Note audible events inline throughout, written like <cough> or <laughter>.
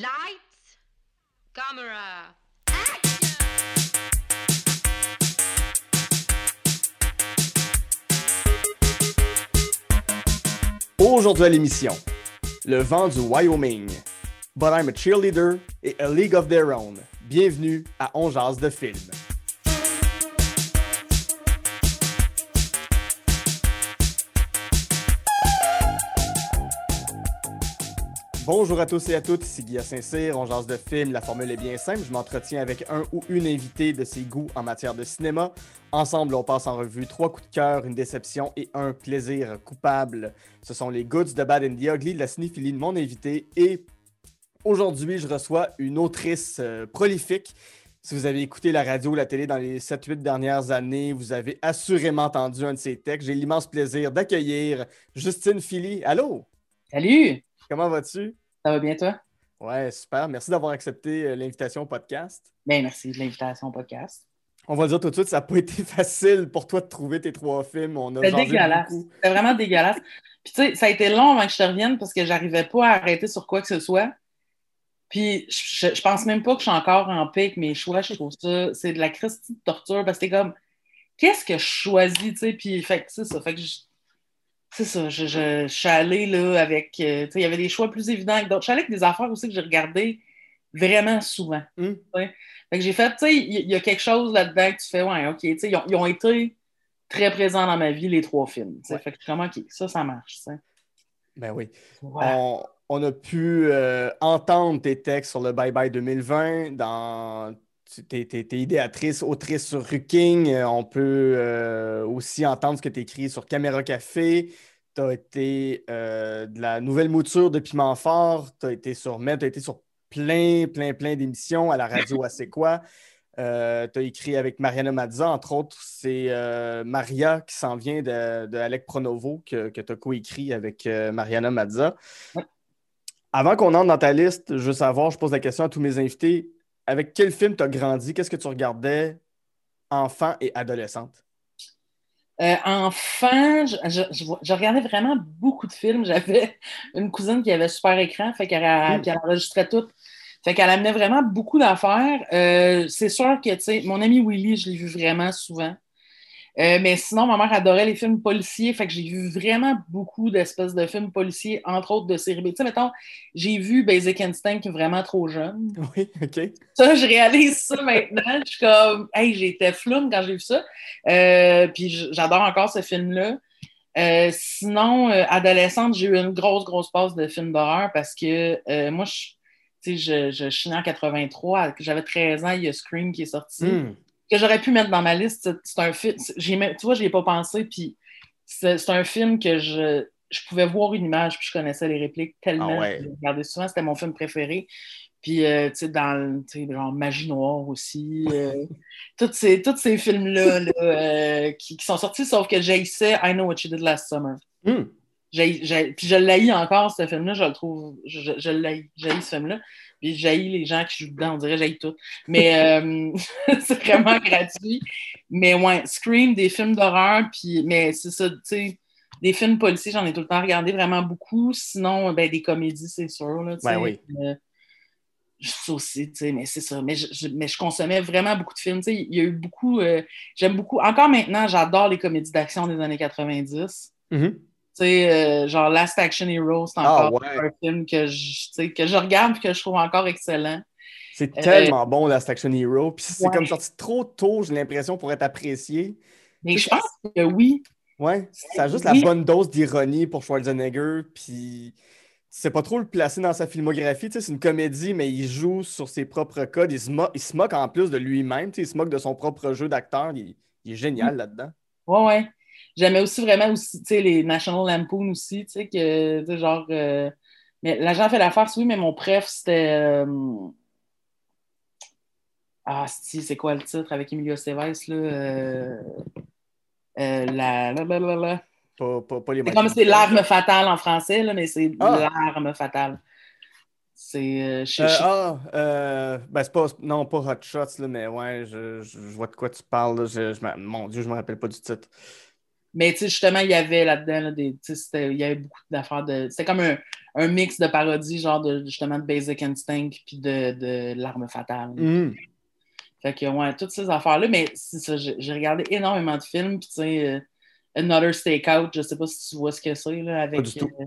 Lights, camera, Aujourd'hui à l'émission, le vent du Wyoming, But I'm a Cheerleader et A League of Their Own. Bienvenue à On de film. Bonjour à tous et à toutes, ici Guillaume Saint-Cyr, on jase de film, la formule est bien simple, je m'entretiens avec un ou une invitée de ses goûts en matière de cinéma. Ensemble, on passe en revue trois coups de cœur, une déception et un plaisir coupable. Ce sont les Goods de Bad and the Ugly la cinéphilie de mon invité et aujourd'hui, je reçois une autrice euh, prolifique. Si vous avez écouté la radio ou la télé dans les 7-8 dernières années, vous avez assurément entendu un de ses textes. J'ai l'immense plaisir d'accueillir Justine Philly. Allô? Salut! Comment vas-tu? Ça va bien, toi? Ouais, super. Merci d'avoir accepté euh, l'invitation au podcast. Bien, merci de l'invitation au podcast. On va dire tout de suite, ça n'a pas <laughs> été facile pour toi de trouver tes trois films. On a C'était dégueulasse. C'était vraiment dégueulasse. Puis, tu sais, ça a été long avant que je te revienne parce que j'arrivais pas à arrêter sur quoi que ce soit. Puis, je, je pense même pas que je suis encore en paix avec mes choix. Je trouve ça, c'est de la Christie de torture parce que t'es comme, qu'est-ce que je choisis, tu sais? Puis, fait que c'est ça. Fait que je- c'est ça. Je, je, je suis allée, là, avec, euh, tu sais, il y avait des choix plus évidents que d'autres. Je suis allée avec des affaires aussi que j'ai regardées vraiment souvent. Hum. Fait que j'ai fait, tu sais, il y, a quelque chose là-dedans que tu fais, ouais, OK, tu sais, ils ont, ils ont été très présents dans ma vie, les trois films. Ouais. Fait que je suis comme, OK, ça, ça marche. Ben oui. Ouais. On, on a pu euh, entendre tes textes sur le Bye Bye 2020. Dans, tu t'es idéatrice, autrice sur Ruking. Euh, On peut euh, aussi entendre ce que tu écris sur Caméra Café. Tu as été euh, de la nouvelle mouture de Piment Fort. Tu as été sur Med, tu as été sur plein, plein, plein d'émissions à la radio à C'est quoi. tu as écrit avec Mariana Mazza, entre autres, c'est Maria qui s'en vient de, de Alec Pronovo que, que tu as coécrit avec Mariana Mazza. Avant qu'on entre dans ta liste, je veux savoir, je pose la question à tous mes invités. Avec quel film tu as grandi? Qu'est-ce que tu regardais enfant et adolescente? Euh, enfant, je, je- je vois- je regardais vraiment beaucoup de films. J'avais <laughs> une cousine qui avait super écran, fait qu'elle Mm. elle enregistrait tout. Fait qu'elle amenait vraiment beaucoup d'affaires. Euh, c'est sûr que, tu sais, mon ami Willy, je l'ai vu vraiment souvent. Euh, mais sinon, ma mère adorait les films policiers. Fait que j'ai vu vraiment beaucoup d'espèces de films policiers, entre autres de série B. Tu sais, mettons, j'ai vu Basic Instinct vraiment trop jeune. <laughs> Oui, OK. Ça, je réalise ça maintenant. Je suis comme, hey, j'étais floune quand j'ai vu ça. Euh, puis j'adore encore ce film-là. Euh, sinon, adolescente, j'ai eu une grosse, grosse passe de films d'horreur parce que moi, je, tu sais, je, je, je suis née en 83. J'avais 13 ans, il y a Scream qui est sorti. Hmm. Que j'aurais pu mettre dans ma liste. C'est- un film. Tu vois, je n'y ai pas pensé. Puis c'est un film que je, je pouvais voir une image puis je connaissais les répliques tellement. Ah ouais. Je regardé souvent. C'était mon film préféré. Puis, euh, tu sais, dans genre Magie Noire aussi. euh, <laughs> tous ces, ces films-là là, euh, qui, qui sont sortis, sauf que j'haïssais I Know What You Did Last Summer. Hmm. Puis je l'haïs encore, ce film-là. Je le trouve. Je, je, l'haïs. Ce film-là. Puis j'haïs les gens qui jouent dedans. On dirait j'haïs tout. Mais euh, <laughs> c'est vraiment gratuit. Mais ouais, Scream, des films d'horreur. Puis, mais c'est ça, tu sais. Des films policiers, j'en ai tout le temps regardé vraiment beaucoup. Sinon, ben, des comédies, c'est sûr. Là, Ben oui. Euh, ça aussi, tu sais, mais c'est ça. Mais je, je- mais je consommais vraiment beaucoup de films. Tu sais, il y a eu beaucoup. euh, J'aime beaucoup. Encore maintenant, j'adore les comédies d'action des années 90. Mhm. Tu sais, euh, genre Last Action Hero, c'est Ah, encore ouais. un film que je, que je regarde et que je trouve encore excellent. C'est Euh, tellement bon, Last Action Hero. Puis c'est Ouais. comme sorti trop tôt, j'ai l'impression, pour être apprécié. Mais je pense que oui. Ouais, ça a juste Oui. la bonne dose d'ironie pour Schwarzenegger, puis tu sais pas trop le placer dans sa filmographie, tu sais, c'est une comédie, mais il joue sur ses propres codes, il se, mo- il se moque en plus de lui-même, tu sais, il se moque de son propre jeu d'acteur, il, il est génial là-dedans. Ouais, ouais. J'aimais aussi vraiment aussi, tu sais, les National Lampoon aussi, tu sais, que, genre. euh, Mais l'agent fait l'affaire, oui, mais mon préf, c'était. euh, Ah, si, c'est quoi le titre avec Emilio Estevez, là? euh, euh, la... la- la- la- la- Pas, pas, pas les C'est comme c'est l'arme fatale en français, là, mais c'est Ah. l'arme fatale. C'est. ah, ben c'est pas, non, pas Hot Shots, là, mais ouais, je, je, je vois de quoi tu parles, là, je, mon Dieu, je me rappelle pas du titre. Mais justement, il y avait là-dedans, là, des, tu sais, c'était- il y avait beaucoup d'affaires de. C'était comme un, un mix de parodies, genre de justement de Basic Instinct puis de, de L'arme fatale. Mhm. Fait que, ouais, toutes ces affaires-là. Mais c'est ça, j'ai regardé énormément de films. Puis, tu sais, euh, Another Stakeout, je sais pas si tu vois ce que c'est, là, avec. du tout. euh,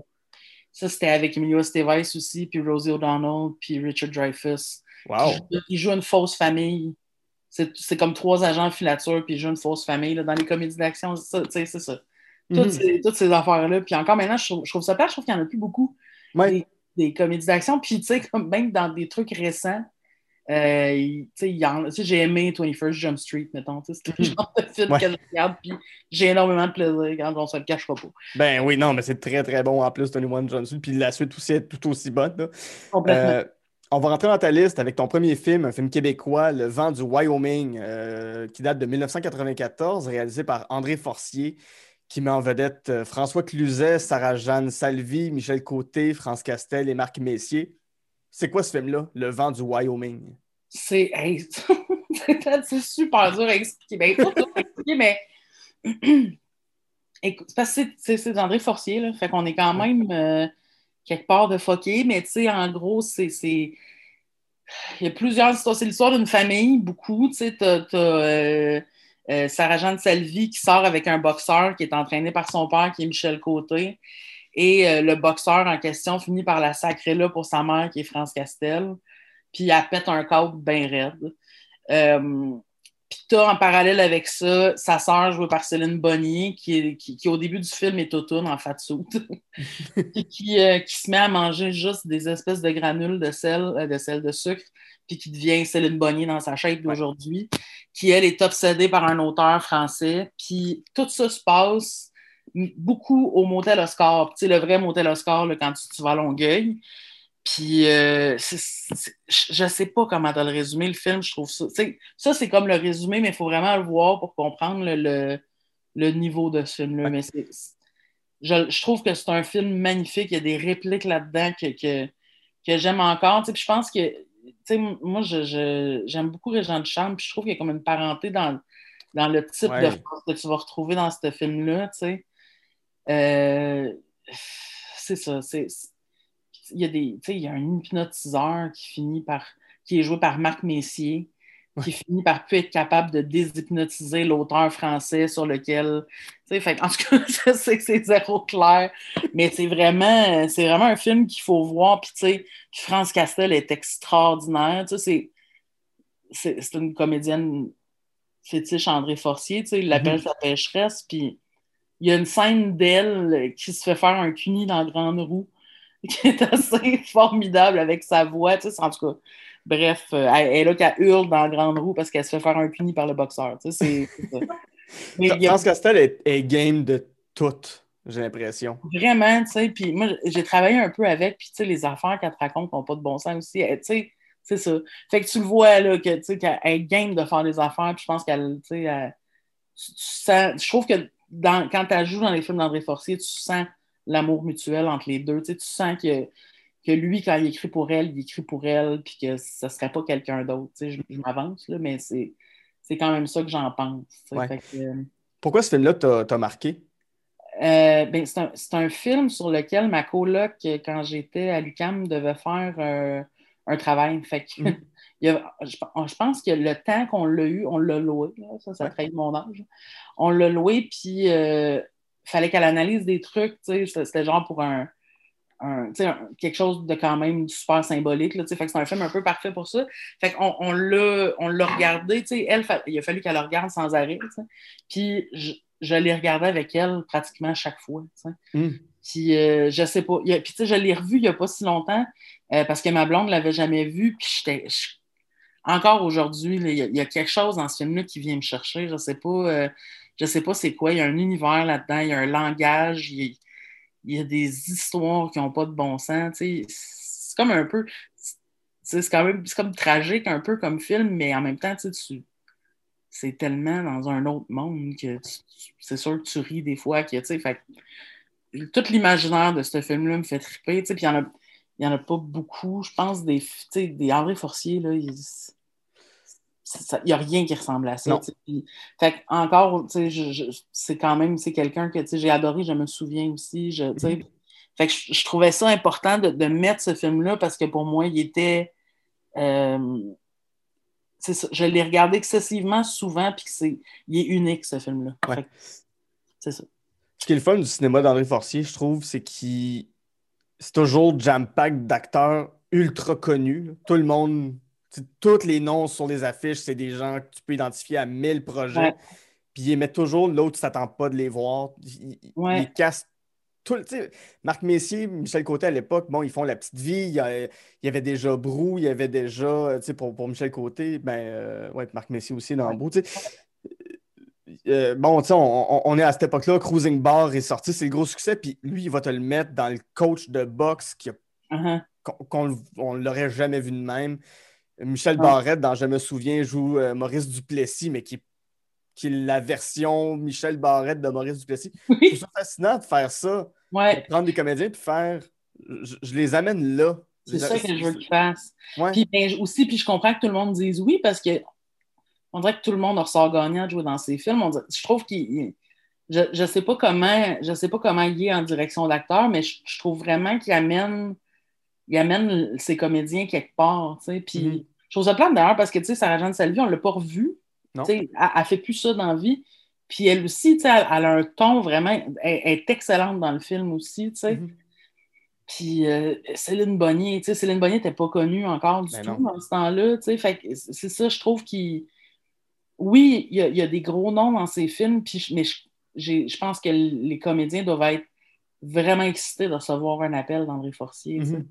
ça, c'était avec Emilio Estevez aussi, puis Rosie O'Donnell, puis Richard Dreyfuss. Wow. Il, il joue une fausse famille. C'est comme trois agents en filature, puis joue une fausse famille. Là, dans les comédies d'action, c'est ça. Toutes, Mhm. ces, toutes ces affaires-là. Puis encore maintenant, je trouve, je trouve ça pire, je trouve qu'il n'y en a plus beaucoup Ouais. des, des comédies d'action. Puis, tu sais, comme même dans des trucs récents, euh, j'ai aimé 21st Jump Street, mettons. C'est le genre de film Ouais. que je regarde, puis j'ai énormément de plaisir quand on se le cachera pas. Ben oui, non, mais c'est très très bon en plus, Tony One Johnson. Puis la suite aussi est tout aussi bonne. là. Complètement. Euh, on va rentrer dans ta liste avec ton premier film, un film québécois, Le vent du Wyoming, euh, qui date de 1994, réalisé par André Forcier, qui met en vedette euh, François Cluzet, Sarah-Jeanne Salvi, Michel Côté, France Castel et Marc Messier. C'est quoi ce film-là, Le vent du Wyoming? C'est <laughs> super dur à expliquer. Ben, pas à expliquer, mais <clears throat> écoute, c'est parce que c'est André Forcier, là. Fait qu'on est quand même euh, quelque part de foqué, mais tu sais, en gros, c'est. Il y a plusieurs histoires. C'est l'histoire d'une famille, beaucoup. Tu sais, t'as, euh, euh, Sarah-Jeanne Salvi qui sort avec un boxeur qui est entraîné par son père, qui est Michel Côté. Et euh, le boxeur en question finit par la sacrer là pour sa mère, qui est France Castel. Puis elle pète un câble bien raide. Puis t'as en parallèle avec ça sa sœur jouée par Céline Bonnier, qui, est- qui, qui, au début du film est automne en fat suit, <laughs> puis qui, euh, qui se met à manger juste des espèces de granules de sel, euh, de sel de sucre, puis qui devient Céline Bonnier dans sa shape d'aujourd'hui, qui elle est obsédée par un auteur français. Puis tout ça se passe beaucoup au motel Oscar, tu sais, le vrai motel Oscar là, quand tu, tu vas à Longueuil. Puis, euh, c'est- je sais pas comment te le résumer, le film, je trouve ça. ça, c'est comme le résumé, mais il faut vraiment le voir pour comprendre le, le, le niveau de ce film-là. Mais je, je trouve que c'est un film magnifique. Il y a des répliques là-dedans que, que, que j'aime encore. Puis je pense que, moi, je, je- j'aime beaucoup Régent Duchamp, puis je trouve qu'il y a comme une parenté dans, dans le type Ouais. de phrase que tu vas retrouver dans ce film-là, tu sais. Euh, c'est ça, c'est il y a des, tu sais, il y a un hypnotiseur qui finit par, qui est joué par Marc Messier, qui finit par plus être capable de déshypnotiser l'auteur français sur lequel, tu sais, fait, en tout cas, <laughs> je sais que c'est zéro clair, mais c'est vraiment, c'est vraiment un film qu'il faut voir, puis tu sais, France Castel est extraordinaire, tu sais, c'est, c'est, une comédienne fétiche André Forcier, tu sais, il l'appelle Mhm. sa pécheresse, puis il y a une scène d'elle qui se fait faire un cuni dans Grande Roue, <laughs> qui est assez formidable avec sa voix, tu sais, en tout cas. Bref, euh, elle, elle est là qu'elle hurle dans Grande Roue parce qu'elle se fait faire un cuni par le boxeur, tu sais, c'est- c'est ça. <laughs> Mais il y a Castel est, est game de tout, j'ai l'impression. vraiment, tu sais, puis moi, j'ai travaillé un peu avec, puis tu sais, les affaires qu'elle te raconte n'ont pas de bon sens aussi, tu sais, c'est ça. Fait que tu le vois, là, que, tu sais, qu'elle est game de faire des affaires, puis je pense qu'elle, tu sais, elle- tu- tu sens, je trouve que dans, quand elle joue dans les films d'André Forcier, tu sens l'amour mutuel entre les deux, tu sais, tu sens que, que lui, quand il écrit pour elle, il écrit pour elle, puis que ce serait pas quelqu'un d'autre, tu sais, je, je m'avance, mais c'est c'est quand même ça que j'en pense, tu sais. Ouais. Fait que, euh, Pourquoi ce film-là t'a t'a marqué? euh, ben, c'est un, c'est un film sur lequel ma coloc, quand j'étais à l'UCAM, devait faire euh, un travail. Fait que, <laughs> il y a- je, je pense que le temps qu'on l'a eu, on l'a loué. là, ça, ça Ouais. trahit mon âge. On l'a loué, puis fallait qu'elle analyse des trucs. C'était genre pour un, quelque chose de quand même super symbolique. Là, fait que c'est un film un peu parfait pour ça. Fait qu'on on l'a on l'a regardé. Elle, fa- il a fallu qu'elle le regarde sans arrêt. Puis je, je l'ai regardé avec elle pratiquement chaque fois. Hmm. Puis euh, je sais pas. a- Puis je l'ai revu il n'y a pas si longtemps euh, parce que ma blonde ne l'avait jamais vu. Puis j'étais. Encore aujourd'hui, il y, a- il y a quelque chose dans ce film-là qui vient me chercher. Je sais pas. euh, je sais pas c'est quoi. Il y a un univers là-dedans, il y a un langage, il y a, des histoires qui n'ont pas de bon sens. C'est comme un peu. C'est quand même comme tragique un peu comme film, mais en même temps, c'est tellement dans un autre monde que c'est sûr que tu ris des fois. Que, tout l'imaginaire de ce film-là me fait triper. il y en en a pas beaucoup. Je pense des, des André Forcier, là, il n'y a rien qui ressemble à ça. Puis, fait encore, c'est quand même c'est quelqu'un que j'ai adoré, je me souviens aussi. Je. Mhm. Fait que je, je trouvais ça important de, de mettre ce film-là parce que pour moi, il était. euh, ça, je l'ai regardé excessivement souvent, puis c'est, il est unique, ce film-là. Ouais. C'est ça. Ce qui est le fun du cinéma d'André Forcier, je trouve, c'est qu'il c'est toujours jam-pack d'acteurs ultra connus. Tout le monde, tous les noms sur les affiches, c'est des gens que tu peux identifier à 1000 projets. Ouais. Puis ils mettent toujours l'autre, tu t'attends pas de les voir. Ils, ils- Ouais. ils cassent tout. le- Marc Messier, Michel Côté à l'époque, bon, ils font la petite vie. Il y, a- il y avait déjà Brou, il y avait déjà, euh, tu sais, pour, pour Michel Côté, ben, euh, ouais, Marc Messier aussi dans. Brou, tu sais. Euh, bon, tu sais, on, on- on est à cette époque-là, Cruising Bar est sorti, c'est le gros succès, puis lui, il va te le mettre dans le coach de boxe Uh-huh. qu'on on l'aurait jamais vu de même. Michel Non. Barrette, dans Je me souviens, joue euh, Maurice Duplessis, mais qui, qui est la version Michel Barrette de Maurice Duplessis. <laughs> Je trouve Oui, ça fascinant de faire ça, ouais, de prendre des comédiens puis faire. Je, je les amène là. c'est ça que je veux qu'il fasse. Ouais. Puis ben, aussi, puis je comprends que tout le monde dise oui parce que on dirait que tout le monde ressort gagnant de jouer dans ses films. On dirait- je trouve qu'il. il- Je, je sais pas comment je sais pas comment il est en direction d'acteur, mais je, je trouve vraiment qu'il amène il amène ses comédiens quelque part. tu sais. Puis je trouve ça plate d'ailleurs parce que tu sais, Sarah Jeanne Salvi, on l'a pas revue. Tu sais, Elle, elle fait plus ça dans la vie. Puis elle aussi, tu sais, elle, elle a un ton vraiment. Elle, elle est excellente dans le film aussi. tu sais. Mhm. Puis euh, Céline Bonnier, tu sais, Céline Bonnier n'était pas connue encore du Ben tout non. dans ce temps-là, tu sais, fait c'est ça, je trouve qu'il... Oui, il y, a, il y a des gros noms dans ces films, puis mais je, pense que les comédiens doivent être vraiment excités de recevoir un appel d'André Forcier, sais.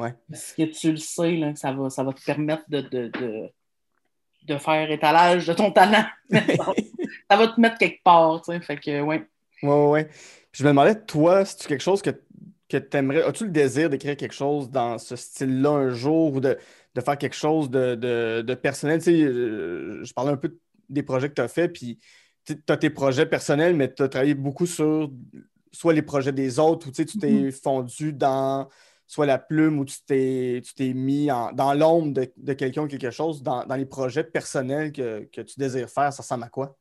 Ouais. parce que tu le sais, là, ça va, ça va te permettre de, de, de, de faire étalage de ton talent. <laughs> <laughs> ça va te mettre quelque part, tu sais, fait que, ouais. Ouais, ouais. Puis je me demandais, toi, si tu quelque chose que, que tu aimerais. As-tu le désir d'écrire quelque chose dans ce style-là un jour ou de, de faire quelque chose de, de- de personnel? Tu sais, euh, je parlais un peu des projets que tu as fait, puis tu as tes projets personnels, mais tu as travaillé beaucoup sur soit les projets des autres ou tu sais, tu t'es fondu dans soit la plume ou tu t'es tu t'es mis en- dans l'ombre de, de quelqu'un ou quelque chose, dans, dans les projets personnels que, que tu désires faire, ça ressemble à quoi?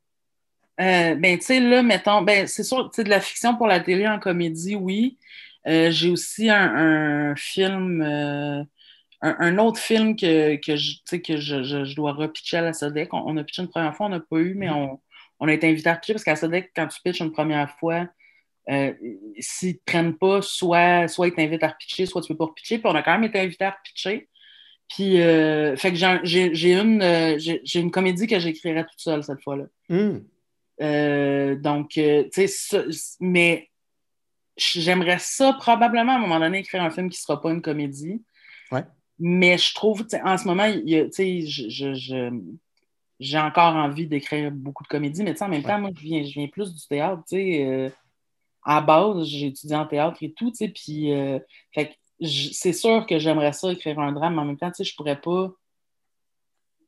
Euh, ben, tu sais, là, mettons, ben, c'est sûr, tu sais, de la fiction pour la télé en comédie, oui. Euh, j'ai aussi un, un film, euh, un, un autre film que, que, je, tu sais, que je, je, je dois repitcher à la SODEC. On, on a pitché une première fois, on n'a pas eu, mais on, on a été invité à pitcher parce qu'à la SODEC, quand tu pitches une première fois, euh, s'ils ne prennent pas, soit, soit ils t'invitent à repitcher, soit tu ne peux pas repitcher. Puis on a quand même été invité à repitcher. Puis, euh, fait que j'ai- une, euh, j'ai une comédie que j'écrirais toute seule cette fois-là. Euh, donc, tu sais, mais j'aimerais ça probablement à un moment donné écrire un film qui ne sera pas une comédie. Ouais. Mais je trouve, en ce moment, tu sais, je- je- je- j'ai encore envie d'écrire beaucoup de comédies, mais tu sais, en même temps, moi, je viens, je viens plus du théâtre, tu sais. euh, à base, j'ai étudié en théâtre et tout, tu sais, puis euh, c'est sûr que j'aimerais ça écrire un drame, mais en même temps, tu sais, je pourrais pas.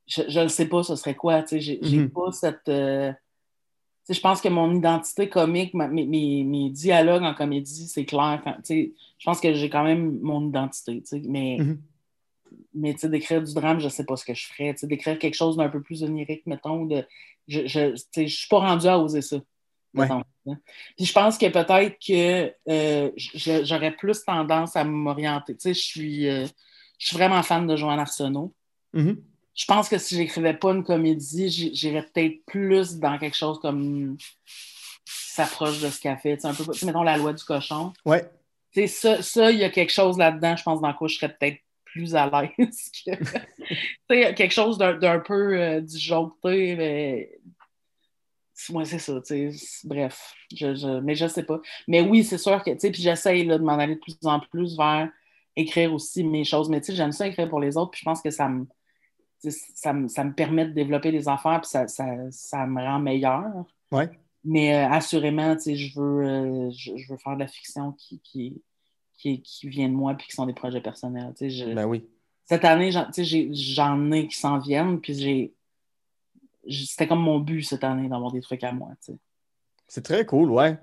Je ne sais pas ce serait quoi, tu sais, j'ai Mhm. pas cette. euh, tu sais, je pense que mon identité comique, ma- mes, mes- mes dialogues en comédie, c'est clair. tu sais, je pense que j'ai quand même mon identité, tu sais, mais, mais tu sais, d'écrire du drame, je sais pas ce que je ferais. Tu sais, d'écrire quelque chose d'un peu plus onirique, mettons, de, je, sais, je suis pas rendue à oser ça. Ouais. hein. Puis je pense que peut-être que euh, j'aurais plus tendance à m'orienter. Tu sais, je suis, euh, je suis vraiment fan de Joanne Arsenault. Mhm. Je pense que si j'écrivais pas une comédie, j'irais peut-être plus dans quelque chose comme s'approche de ce qu'elle fait. Tu sais, un peu, tu sais, mettons la loi du cochon. Ouais. Tu sais, ça, ça, il y a quelque chose là-dedans, je pense, dans quoi je serais peut-être plus à l'aise. que- <laughs> tu sais, quelque chose d'un d'un peu euh, disjoncté, mais. Moi, c'est ça, tu sais. Bref, je, je- mais je sais pas. Mais oui, c'est sûr que, tu sais, puis j'essaye de m'en aller de plus en plus vers écrire aussi mes choses. Mais tu sais, j'aime ça écrire pour les autres, puis je pense que ça me, ça me, ça me permet de développer des affaires, puis ça, ça, ça me rend meilleur. Ouais. Mais euh, assurément, tu sais, je veux, euh, je, je veux faire de la fiction qui, qui, qui, qui vient de moi puis qui sont des projets personnels. Tu sais, je- Ben oui. Cette année, j'en ai qui s'en viennent, puis j'ai. C'était comme mon but cette année d'avoir des trucs à moi. tu sais. C'est très cool, ouais.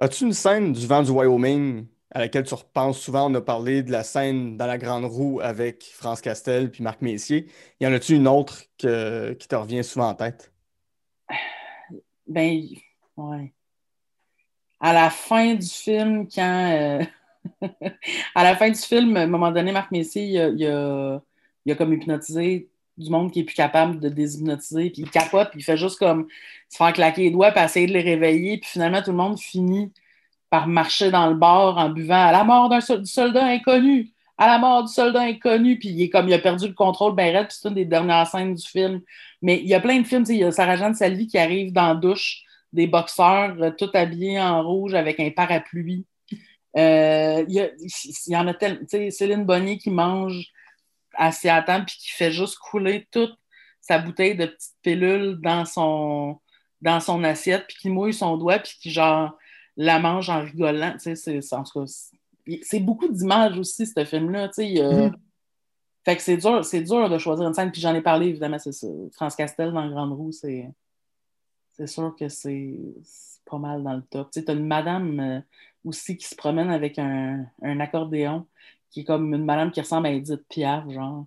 As-tu une scène du vent du Wyoming à laquelle tu repenses souvent? On a parlé de la scène dans la Grande Roue avec France Castel puis Marc Messier. Y en a-tu une autre que- qui te revient souvent en tête? <sighs> Ben, ouais. À la fin du film, quand. euh, <laughs> à la fin du film, à un moment donné, Marc Messier, il a, il a- il a comme hypnotisé du monde qui est plus capable de déshypnotiser, puis il capote, puis il fait juste comme se faire claquer les doigts, puis essayer de les réveiller, puis finalement, tout le monde finit par marcher dans le bar en buvant à la mort d'un sol- du soldat inconnu, à la mort du soldat inconnu, puis il est comme il a perdu le contrôle ben raide, puis c'est une des dernières scènes du film. Mais il y a plein de films, il y a Sarah-Jeanne Salvi qui arrive dans la douche, des boxeurs euh, tout habillés en rouge avec un parapluie. Euh, il y en a tellement, tu sais, Céline Bonnier qui mange assis à puis qui fait juste couler toute sa bouteille de petites pilules dans son, dans son assiette puis qui mouille son doigt puis qui genre la mange en rigolant. Tu sais, c'est, en tout cas, c'est, beaucoup d'images aussi, ce film-là. Tu sais, Mhm. Fait que c'est dur, c'est dur de choisir une scène. Puis j'en ai parlé, évidemment, c'est ça. France Castel dans Grande Roue, c'est, c'est sûr que c'est, pas mal dans le top. Tu sais, t'as une madame euh, aussi qui se promène avec un, un accordéon, qui est comme une madame qui ressemble à Edith Piaf, genre.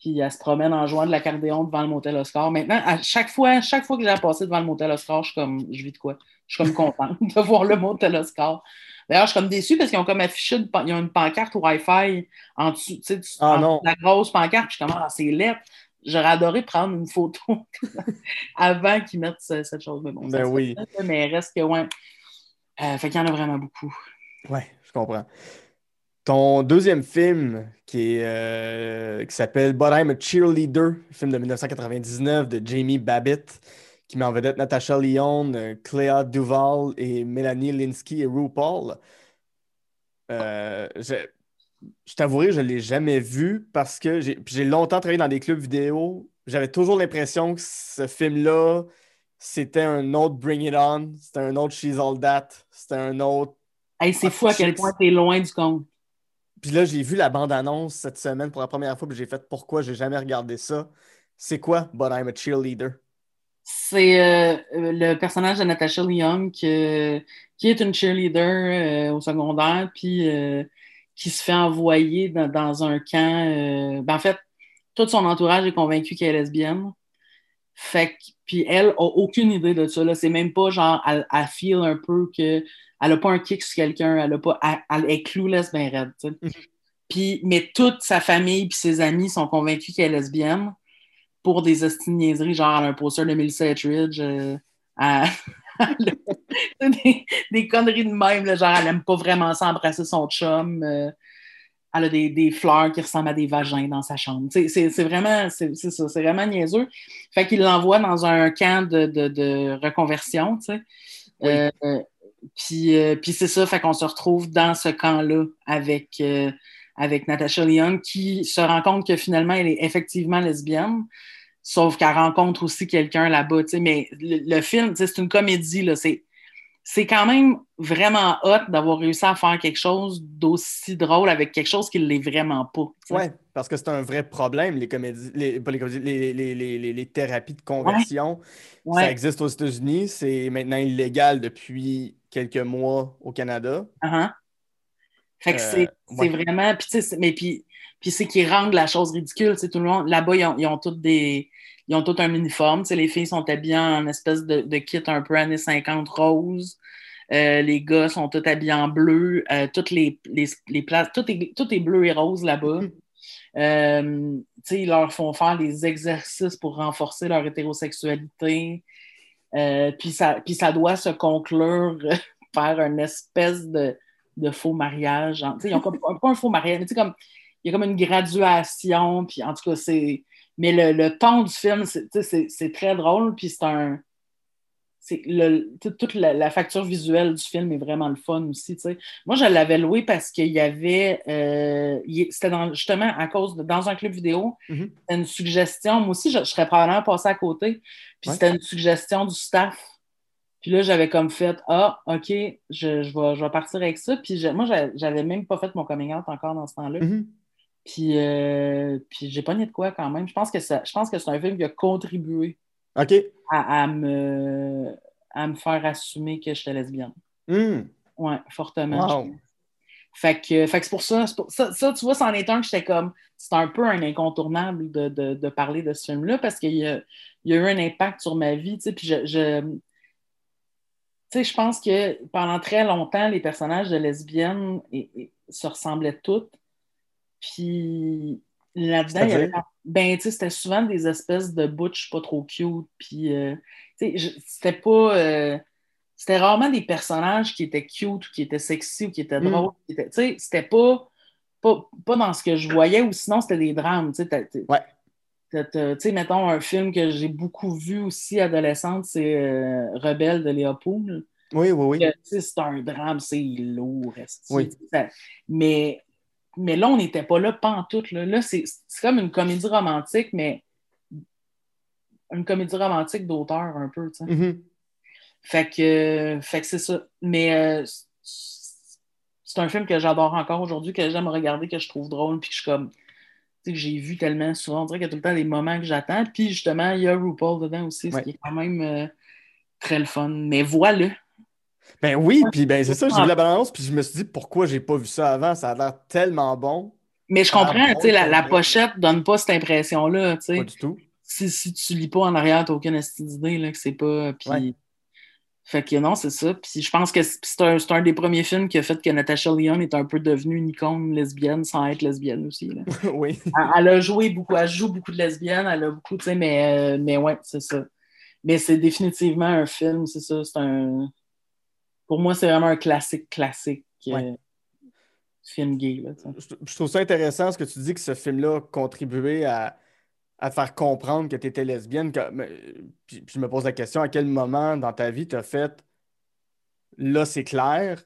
Puis elle se promène en jouant de l'accordéon devant le motel Oscar. Maintenant, à chaque fois, chaque fois que j'ai à passer devant le motel Oscar, je suis comme, je vis de quoi? Je suis comme contente <laughs> de voir le motel Oscar. D'ailleurs, je suis comme déçue parce qu'ils ont comme affiché, une, ils ont une pancarte Wi-Fi en dessous, tu sais, Ah en- la grosse pancarte. Puis je suis comme, ah, c'est lettre. J'aurais adoré prendre une photo <laughs> avant qu'ils mettent ce- cette chose. Mais bon, Ben oui. mais reste que, ouais. Euh, fait qu'il y en a vraiment beaucoup. Ouais, je comprends. Ton deuxième film qui est, euh, qui s'appelle But I'm a Cheerleader, film de 1999 de Jamie Babbitt, qui met en vedette Natasha Lyonne, euh, Clea Duvall et Melanie Linsky et RuPaul. Euh, je je t'avouerai, je ne l'ai jamais vu parce que j'ai longtemps travaillé dans des clubs vidéo. J'avais toujours l'impression que ce film-là, c'était un autre Bring It On, c'était un autre She's All That, c'était un autre Hey, c'est fou à quel point t'es loin du compte. Puis là, j'ai vu la bande-annonce cette semaine pour la première fois, puis j'ai fait pourquoi j'ai jamais regardé ça? C'est quoi? But I'm a Cheerleader? C'est euh, le personnage de Natasha Lyonne que- qui est une cheerleader euh, au secondaire, puis euh, qui se fait envoyer dans, un camp. ben, en fait, tout son entourage est convaincu qu'elle est lesbienne. Fait que, puis elle a aucune idée de ça. C'est même pas genre, elle, elle feel un peu que elle a pas un kick sur quelqu'un, elle a pas, elle, elle est clueless ben raide. Mhm. Puis, mais toute sa famille puis ses amis sont convaincus qu'elle est lesbienne pour des niaiseries, genre elle a un poster de Melissa Etheridge, euh, elle- elle a- des, des conneries de même, là, genre elle aime pas vraiment s'embrasser son chum, euh, elle a des, des fleurs qui ressemblent à des vagins dans sa chambre. C'est vraiment, c'est c'est ça, c'est vraiment niaiseux. Fait qu'il l'envoie dans un camp de, de, de reconversion, tu sais. Oui. Euh, puis, euh, puis c'est ça, fait qu'on se retrouve dans ce camp-là avec, euh, avec Natasha Lyonne qui se rend compte que finalement, elle est effectivement lesbienne, sauf qu'elle rencontre aussi quelqu'un là-bas. Mais le, le film, c'est une comédie, là, c'est, c'est quand même vraiment hot d'avoir réussi à faire quelque chose d'aussi drôle avec quelque chose qui ne l'est vraiment pas. Ouais, parce que c'est un vrai problème, les comédies, les, pas les comédies, les, les- les- thérapies de conversion. Ça Ouais. existe aux États-Unis, c'est maintenant illégal depuis quelques mois au Canada. Uh-huh. Fait que Euh, c'est c'est ouais. vraiment. Puis, tu sais, c'est- mais puis, puis c'est qu'ils rendent la chose ridicule. sais, Tout le monde, là-bas, ils ont, ils ont tous des. Ils ont tout un uniforme. tu sais, Les filles sont habillées en espèce de, de kit un peu années 50 rose. Euh, les gars sont tous habillés en bleu. Euh, toutes les, les, les places, tout est, tout est bleu et rose là-bas. Euh, sais, ils leur font faire des exercices pour renforcer leur hétérosexualité. Euh, puis, ça, puis ça doit se conclure <laughs> par une espèce de, de faux mariage. sais, Ils ont comme, pas un faux mariage, mais comme, il y a comme une graduation. Puis en tout cas, c'est. Mais le, le ton du film, c'est très drôle. Puis c'est un. C'est le- toute la, la facture visuelle du film est vraiment le fun aussi. Moi, je l'avais loué parce qu'il y avait. euh, C'était dans- justement à cause de. Dans un club vidéo, Mhm. c'était une suggestion. Moi aussi, je, je serais probablement passé à côté. Puis Ouais. c'était une suggestion du staff. Puis là, j'avais comme fait Ah, OK, je, je, vais, je vais partir avec ça. Puis je- moi, j'a- j'avais même pas fait mon coming out encore dans ce temps-là. Mhm. Puis, euh, puis j'ai pas nié de quoi quand même. Je pense que ça- je pense que c'est un film qui a contribué OK. à, à me, à me faire assumer que j'étais lesbienne. Ouais, fortement. Wow. Fait que, fait que c'est pour ça, pour- ça, ça, tu vois, c'en est un que j'étais comme, c'est un peu un incontournable de, de- de parler de ce film-là parce qu'il y a, il y a eu un impact sur ma vie, tu sais, puis je, je- tu sais, je pense que pendant très longtemps, les personnages de lesbiennes et- et se ressemblaient toutes, puis là-dedans, il y avait, ben, tu sais, c'était souvent des espèces de butch pas trop cute, puis, euh, tu sais, c'était pas... euh, c'était rarement des personnages qui étaient cute ou qui étaient sexy ou qui étaient Mm. drôles. Tu sais, c'était pas, pas, pas dans ce que je voyais ou sinon c'était des drames. Tu sais, Ouais. tu sais, mettons, un film que j'ai beaucoup vu aussi adolescente, c'est euh, Rebelle de Léopold. Oui, oui, oui. Que, tu sais, C'est un drame, c'est lourd. Oui. Ça- mais, mais là, on n'était pas là pantoute. Là, là c'est comme une comédie romantique, mais une comédie romantique d'auteur un peu. tu sais. Mhm. Fait que, fait que c'est ça. Mais euh, c'est un film que j'adore encore aujourd'hui, que j'aime regarder, que je trouve drôle, puis que je suis comme. Tu sais, que j'ai vu tellement souvent. On dirait qu'il y a tout le temps des moments que j'attends. Puis justement, il y a RuPaul dedans aussi, ce qui est quand même euh, très le fun. Mais voilà. Ben oui, puis ben c'est ça, j'ai vu la balance, puis je me suis dit pourquoi j'ai pas vu ça avant, ça a l'air tellement bon. Mais je comprends, tu sais, la, pochette donne pas cette impression-là, tu sais. Pas du tout. si, si tu lis pas en arrière, t'as aucune d'idée là, que c'est pas. Ouais. Fait que non, c'est ça. Puis je pense que c'est un, un des premiers films qui a fait que Natasha Lyonne est un peu devenue une icône lesbienne sans être lesbienne aussi. là. <laughs> oui. Elle, elle a joué beaucoup, elle joue beaucoup de lesbiennes, elle a beaucoup, tu sais, mais, euh, mais ouais, c'est ça. Mais c'est définitivement un film, c'est ça. C'est un. Pour moi, c'est vraiment un classique, classique. euh, Ouais. film gay. Là. Je, je trouve ça intéressant ce que tu dis que ce film-là a contribué à, à faire comprendre que tu étais lesbienne. que- mais- puis, puis je me pose la question, à quel moment dans ta vie tu as fait là, c'est clair,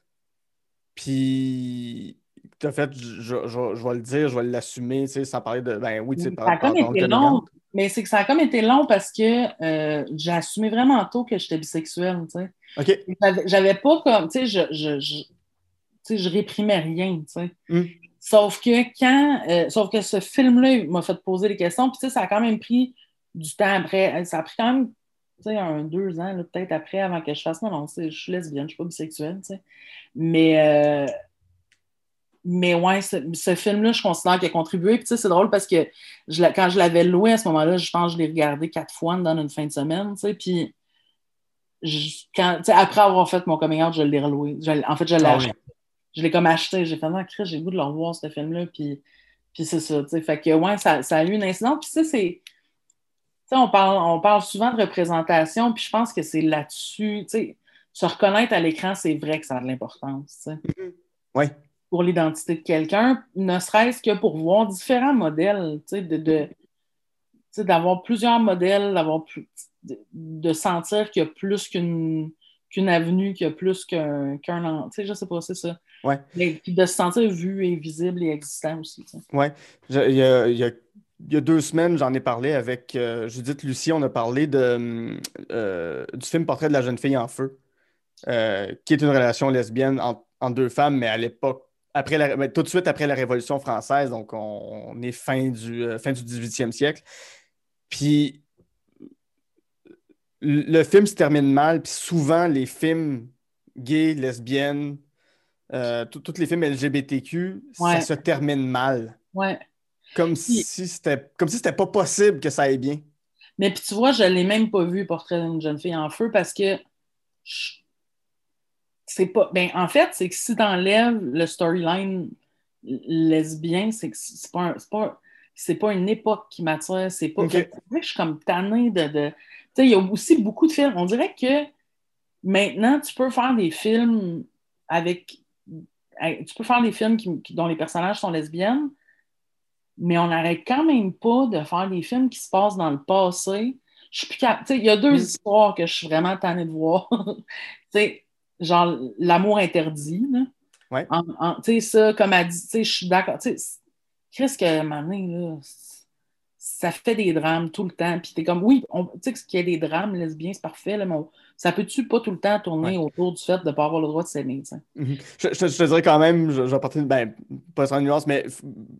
puis tu as fait je, je- je- je vais le dire, je vais l'assumer, tu sais, sans parler de ben oui, tu sais, Ça a comme été long, mais c'est que ça a comme été long parce que euh, j'ai assumé vraiment tôt que j'étais bisexuelle, tu sais. OK. J'avais- pas comme, tu sais, je, je, je, je réprimais rien, tu sais. Mm. Sauf que quand, euh, sauf que ce film-là, il m'a fait poser des questions, puis tu sais, ça a quand même pris du temps après. Ça a pris quand même, tu sais, un, deux ans, peut-être après, avant que je fasse, non, non, je suis lesbienne, je suis pas bisexuelle, tu sais. Mais, euh, mais ouais, ce, ce film-là, je considère qu'il a contribué. Puis tu sais, c'est drôle parce que je quand je l'avais loué à ce moment-là, je pense que je l'ai regardé quatre fois dans une fin de semaine, tu sais, puis je- quand, après avoir fait mon coming out, je l'ai reloué. Je en fait, je l'ai Ah acheté. Je l'ai comme acheté. J'ai fait, non, Chris, j'ai le goût de le revoir, ce film-là. Puis, puis c'est ça, tu sais. Fait que, ouais, ça, ça a eu une incidence. Puis, sais, c'est. Tu sais, on parle, on parle souvent de représentation, puis je pense que c'est là-dessus. Tu sais, se reconnaître à l'écran, c'est vrai que ça a de l'importance, tu sais Oui. pour l'identité de quelqu'un, ne serait-ce que pour voir différents modèles, tu sais, de, de- tu sais, d'avoir plusieurs modèles, d'avoir plus, de, de sentir qu'il y a plus qu'une qu'une avenue, qu'il y a plus qu'un en- tu sais, je sais pas, c'est ça. Ouais. Mais, puis de se sentir vu et visible et existant aussi. Je- Il y a, il y a- il y a deux semaines, j'en ai parlé avec euh, Judith Lucie. On a parlé de, euh, du film Portrait de la jeune fille en feu, euh, qui est une relation lesbienne en- entre deux femmes, mais à l'époque, après la- mais tout de suite après la Révolution française, donc on, on est fin du, fin du 18e siècle. Puis le film se termine mal, puis souvent les films gays, lesbiennes, euh, tous les films LGBTQ, Ouais. ça se termine mal. Ouais. Comme Puis- si c'était comme si c'était pas possible que ça aille bien. Mais puis tu vois, je l'ai même pas vu, Portrait d'une jeune fille en feu, parce que c'est pas. Ben, en fait, c'est que si t'enlèves le storyline lesbien, c'est que c'est pas, un- c'est pas, c'est pas une époque qui m'attire. C'est pas. Ok. Fait que c'est vrai que je suis comme tannée de. de... Sais, il y a aussi beaucoup de films. On dirait que maintenant, tu peux faire des films avec. Tu peux faire des films qui- qui- dont les personnages sont lesbiennes, mais on n'arrête quand même pas de faire des films qui se passent dans le passé. Je suis plus cap- Il y a deux Mm. histoires que je suis vraiment tannée de voir. <laughs> Genre, l'amour interdit. Là. Ouais. En- en- ça, comme elle dit, je suis d'accord. Qu'est-ce que, là, ça fait des drames tout le temps. Puis t'es comme, oui, tu sais, qu'il y ait des drames lesbiens, c'est parfait, là, mais on- ça peut-tu pas tout le temps tourner Ouais. autour du fait de ne pas avoir le droit de s'aimer? Mhm. Je, je te- je te dirais quand même, je, je ben, pas sans nuance, mais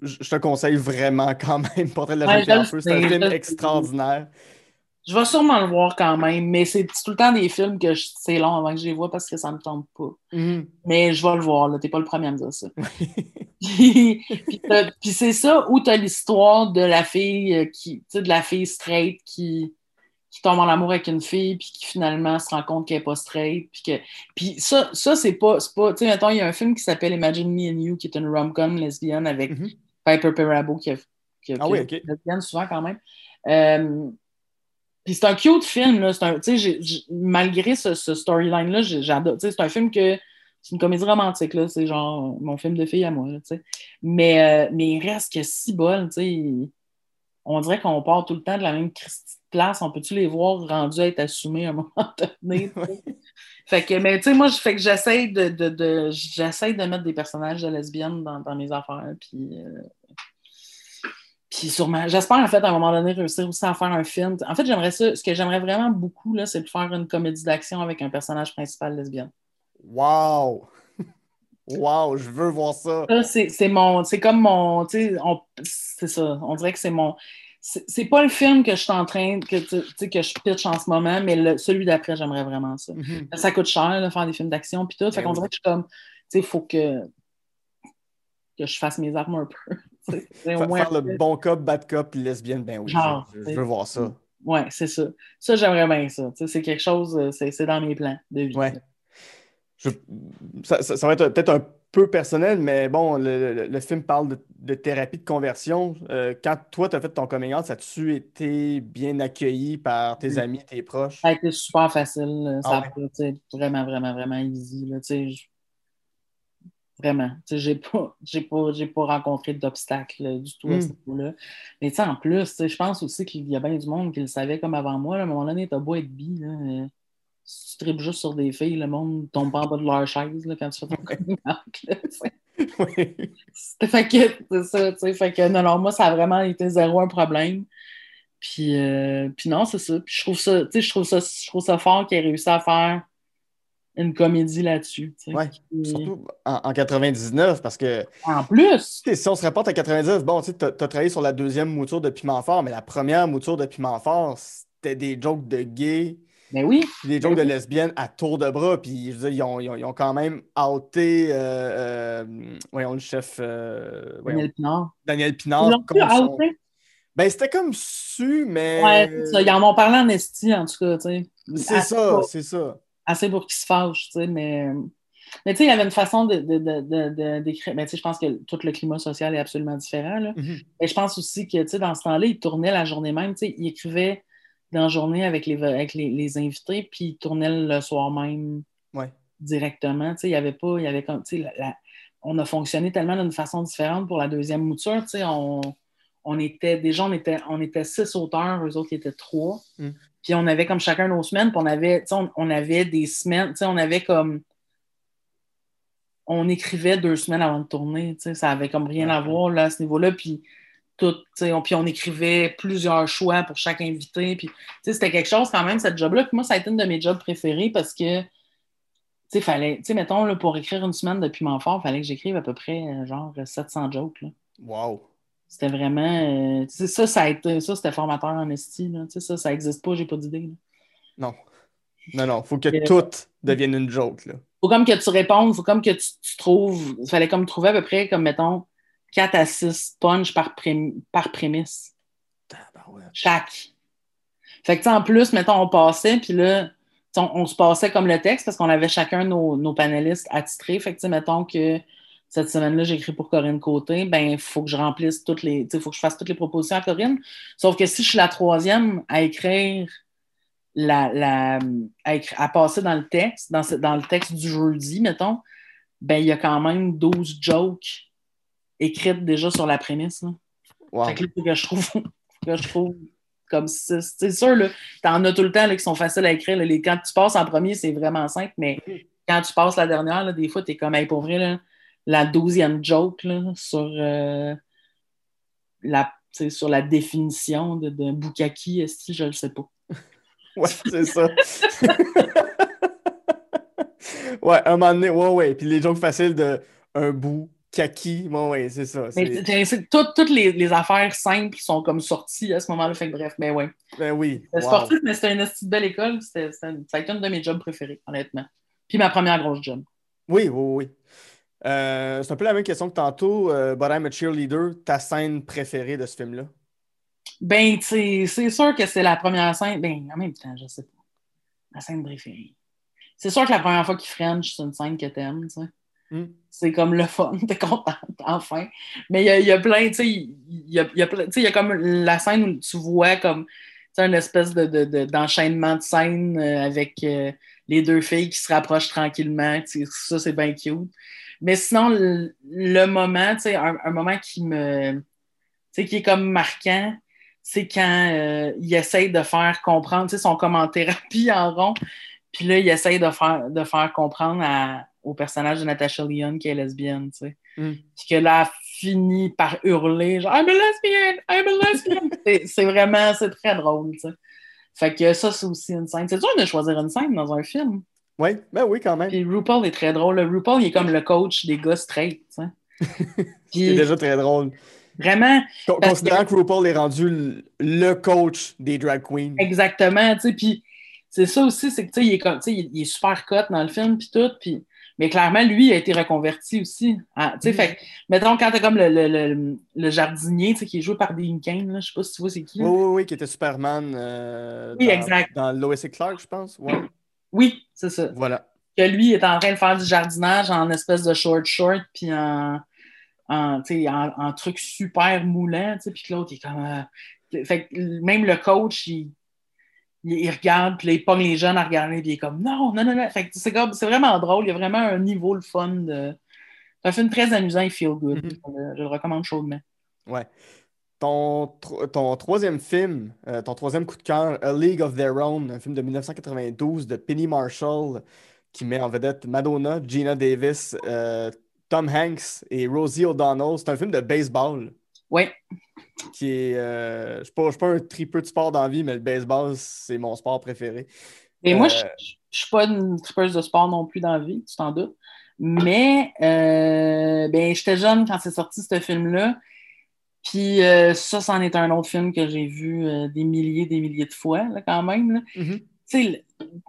je, te conseille vraiment quand même <laughs> Portrait de la Ouais, jeune fille en feu. C'est un film extraordinaire. Je vais sûrement le voir quand même, mais c'est tout le temps des films que c'est long avant que je les vois parce que ça me tombe pas. Mhm. Mais je vais le voir, là. T'es pas le premier à me dire ça. <laughs> <laughs> puis c'est ça où t'as l'histoire de la fille euh, qui, de la fille straight qui, qui tombe en amour avec une fille puis qui finalement se rend compte qu'elle est pas straight puis que puis ça ça c'est pas tu sais mettons il y a un film qui s'appelle Imagine Me and You qui est une rom-com lesbienne avec Mhm. Piper Perabo qui a, qui a- Ah qui oui, a- ok. lesbienne souvent quand même Euh, puis c'est un cute film là un tu sais j'ai- j'ai- malgré ce, ce storyline là j'ai- j'adore c'est un film que c'est une comédie romantique, là. C'est genre mon film de fille à moi, là. Mais, euh, mais il reste que tu sais. il- On dirait qu'on part tout le temps de la même place. On peut-tu les voir rendus à être assumés à un moment <laughs> donné? fait que, mais tu sais, moi, je fais que j'essaie de, de, de- j'essaie de mettre des personnages de lesbiennes dans, dans mes affaires. Puis, euh, puis sûrement, j'espère en fait à un moment donné réussir aussi à faire un film. En fait, j'aimerais ça. Ce que j'aimerais vraiment beaucoup, là, c'est de faire une comédie d'action avec un personnage principal lesbienne. Wow! <laughs> Wow, je veux voir ça. Ça, c'est mon. C'est comme mon. tu sais, on- C'est ça. On dirait que c'est mon. C'est pas le film que je suis en train. Que, tu sais, que je pitch en ce moment, mais le- celui d'après, j'aimerais vraiment ça. Mhm. Ça coûte cher, là, faire des films d'action, puis tout. Fait Ben qu'on oui. dirait que je suis comme. Tu sais, il faut que. que je fasse mes armes un peu. Au moins, Faire le bon cop, bad cop, lesbienne, ben oui. Genre, je, veux voir ça. Ouais, c'est ça. Ça, j'aimerais bien ça. C'est quelque chose. euh, C'est dans mes plans de vie. Ouais. Je- ça, ça- ça va être peut-être un peu personnel, mais bon, le, le- le film parle de, de thérapie de conversion. Euh, quand toi, tu as fait ton coming out, ça a-tu été bien accueilli par tes amis, tes proches? Ça a été super facile. là. Ça Ah a été, vraiment, vraiment, vraiment easy. Là, je- Vraiment. J'ai pas, j'ai pas, j'ai pas rencontré d'obstacles là, du tout à Mm. ce niveau-là. Mais tu sais, en plus, je pense aussi qu'il y a bien du monde qui le savait comme avant moi. là. À un moment donné, t'as beau être bi. Là, euh, si tu tripes juste sur des filles, le monde tombe pas en bas de leur chaise là, quand tu fais ton coming <laughs> Fait que, c'est ça, tu sais, fait que non, non, moi, ça a vraiment été zéro un problème. Puis, euh, puis non, c'est ça. Puis je trouve ça, tu sais, je trouve ça, je trouve ça fort qu'il ait réussi à faire une comédie là-dessus. Ouais, Surtout en, en 99, parce que En plus, si on se rapporte à 99, bon, tu as, travaillé sur la deuxième mouture de Piment Fort, mais la première mouture de Piment Fort, c'était des jokes de gays, mais oui, puis des jokes de lesbiennes à tour de bras, puis je veux dire, ils ont, ils ont- ils ont quand même outé, euh, euh, voyons, le chef, euh, voyons, Daniel Pinard. Daniel Ils Pinard. l'ont son- outé? Ben, c'était comme su, mais. Ouais, c'est ça. Ils en ont parlé en esti, en tout cas, tu sais. C'est ça, c'est ça. Assez pour qu'ils se fâchent, tu sais, mais... Mais tu sais, il y avait une façon de, d'écrire... Mais tu sais, je pense que tout le climat social est absolument différent, là. Mhm. Mais je pense aussi que, tu sais, dans ce temps-là, il tournait la journée même, tu sais, il écrivait dans la journée avec les, avec les, les invités, puis il tournait le soir même Ouais. directement, tu sais, il y avait pas, il y avait comme, tu sais, la- la- on a fonctionné tellement d'une façon différente pour la deuxième mouture, tu sais, on, on était, déjà, on était, on était six auteurs, eux autres, ils étaient trois, Mm. Puis on avait comme chacun nos semaines, puis on avait, tu sais, on, on avait des semaines, tu sais, on avait comme, on écrivait deux semaines avant de tourner, tu sais, ça avait comme rien à voir, là, à ce niveau-là, puis tout, tu sais, on, puis on écrivait plusieurs choix pour chaque invité, puis, tu sais, c'était quelque chose quand même, cette job-là, puis moi, ça a été une de mes jobs préférés parce que, tu sais, fallait, tu sais, mettons, là, pour écrire une semaine de Piment Fort, il fallait que j'écrive à peu près, euh, genre, 700 jokes, là. Wow. C'était vraiment, euh, ça, ça a été, ça, c'était formateur en esti, ça, ça existe pas, j'ai pas d'idée. Non. Non, non, faut que tout devienne une joke, là. faut comme que tu répondes, faut comme que tu, tu trouves, il fallait comme trouver à peu près, comme mettons, 4 à 6 punch par, par prémisse, chaque. Fait que, en plus, mettons, on passait, puis là, on, on se passait comme le texte parce qu'on avait chacun nos, nos panélistes attitrés. Fait que, mettons que cette semaine-là, j'écris pour Corinne Côté, ben, il faut que je remplisse toutes les, tu sais, il faut que je fasse toutes les propositions à Corinne. Sauf que si je suis la troisième à écrire la, la, à, passer dans le texte, dans, ce- dans le texte du jeudi, mettons, ben, il y a quand même 12 jokes écrites déjà sur la prémisse. Là. Wow. Fait que là, faut que je trouve, <laughs> faut que je trouve comme c'est sûr, là, t'en as tout le temps là, qui sont faciles à écrire. là. Les, quand tu passes en premier, c'est vraiment simple, mais quand tu passes la dernière, là, des fois, t'es comme, hey, pour vrai, là, la douzième joke là, sur, euh, la, sur la définition de, de Bukaki, si je le sais pas. <laughs> Ouais, c'est ça. <laughs> ouais, un moment donné, ouais, ouais. Puis les jokes faciles de un bout, kaki. Bon, oui, c'est ça. Toutes, les, les affaires simples sont comme sorties à ce moment-là. Fait que bref, mais ouais. Ben oui. Wow. sportif, mais c'était une belle école. C'était, ça a été une de mes jobs préférés, honnêtement. Puis ma première grosse job. Oui, oui, oui. Euh, c'est un peu la même question que tantôt. Euh, But I'm a Cheerleader, ta scène préférée de ce film-là? Ben, tu sais, c'est sûr que c'est la première scène. Ben, en même temps, je sais pas. La scène préférée. C'est sûr que la première fois qu'il French, c'est une scène que t'aimes, tu sais. Hmm. C'est comme le fun, <laughs> t'es contente, enfin. Mais il y a, il y a plein, tu sais, il y a, y a plein- tu sais, il y a comme la scène où tu vois comme, une espèce de, de- de- d'enchaînement de scènes euh, avec euh, les deux filles qui se rapprochent tranquillement, ça, c'est bien cute. Mais sinon, le, le moment, tu sais, un, un moment qui me, tu sais, qui est comme marquant, c'est quand euh, il essaye de faire comprendre, tu sais, son comme en thérapie en rond, puis là, il essaye de faire, de faire comprendre à- au personnage de Natasha Lyonne qui est lesbienne, tu sais. Mm. Puis que là, elle finit par hurler, genre, I'm a lesbian, I'm a lesbian. <laughs> c'est, c'est vraiment, c'est très drôle, tu sais. Fait que ça, c'est aussi une scène. C'est dur de choisir une scène dans un film. Oui, ben oui, quand même. Puis RuPaul est très drôle. Le RuPaul, il est comme le coach des gars straight. <laughs> C'est Puis déjà très drôle. vraiment, Con- Considérant que RuPaul est rendu le- coach des drag queens. Exactement, tu sais, puis c'est ça aussi, c'est que, il est comme, tu sais, il il est super cut dans le film, puis tout, puis, mais clairement, lui, il a été reconverti aussi. Ah, tu sais, Mhm. fait mettons, quand t'as comme le, le, le, le jardinier, tu sais, qui est joué par Dean Kane, là, je sais pas si tu vois c'est qui. Oui, oui, oui, qui était Superman euh, Oui, dans, exact. dans Lois et Clark, je pense. Ouais. Oui, c'est ça. Voilà. Que lui est en train de faire du jardinage en espèce de short short, puis en, en, truc super moulant, puis que l'autre, il est comme... euh, fait que même le coach, il, il, il regarde, puis il pogne les jeunes à regarder, puis il est comme non, non, non, non. Fait que c'est comme, c'est vraiment drôle. Il y a vraiment un niveau le fun de. C'est un film très amusant et feel good. Je, le, je le recommande chaudement. Ouais. Ton, ton troisième film, euh, ton troisième coup de cœur, A League of Their Own, un film de 1992 de Penny Marshall qui met en vedette Madonna, Gina Davis, euh, Tom Hanks et Rosie O'Donnell. C'est un film de baseball Oui, qui est. euh, je ne suis pas, je suis pas un tripeux de sport dans la vie, mais le baseball, c'est mon sport préféré. Et moi, je ne suis pas une tripeuse de sport non plus dans la vie, tu t'en doutes. Mais ben, j'étais jeune quand c'est sorti ce film-là. Puis euh, ça, c'en est un autre film que j'ai vu euh, des milliers, des milliers de fois, là, quand même. là. Mhm. Le-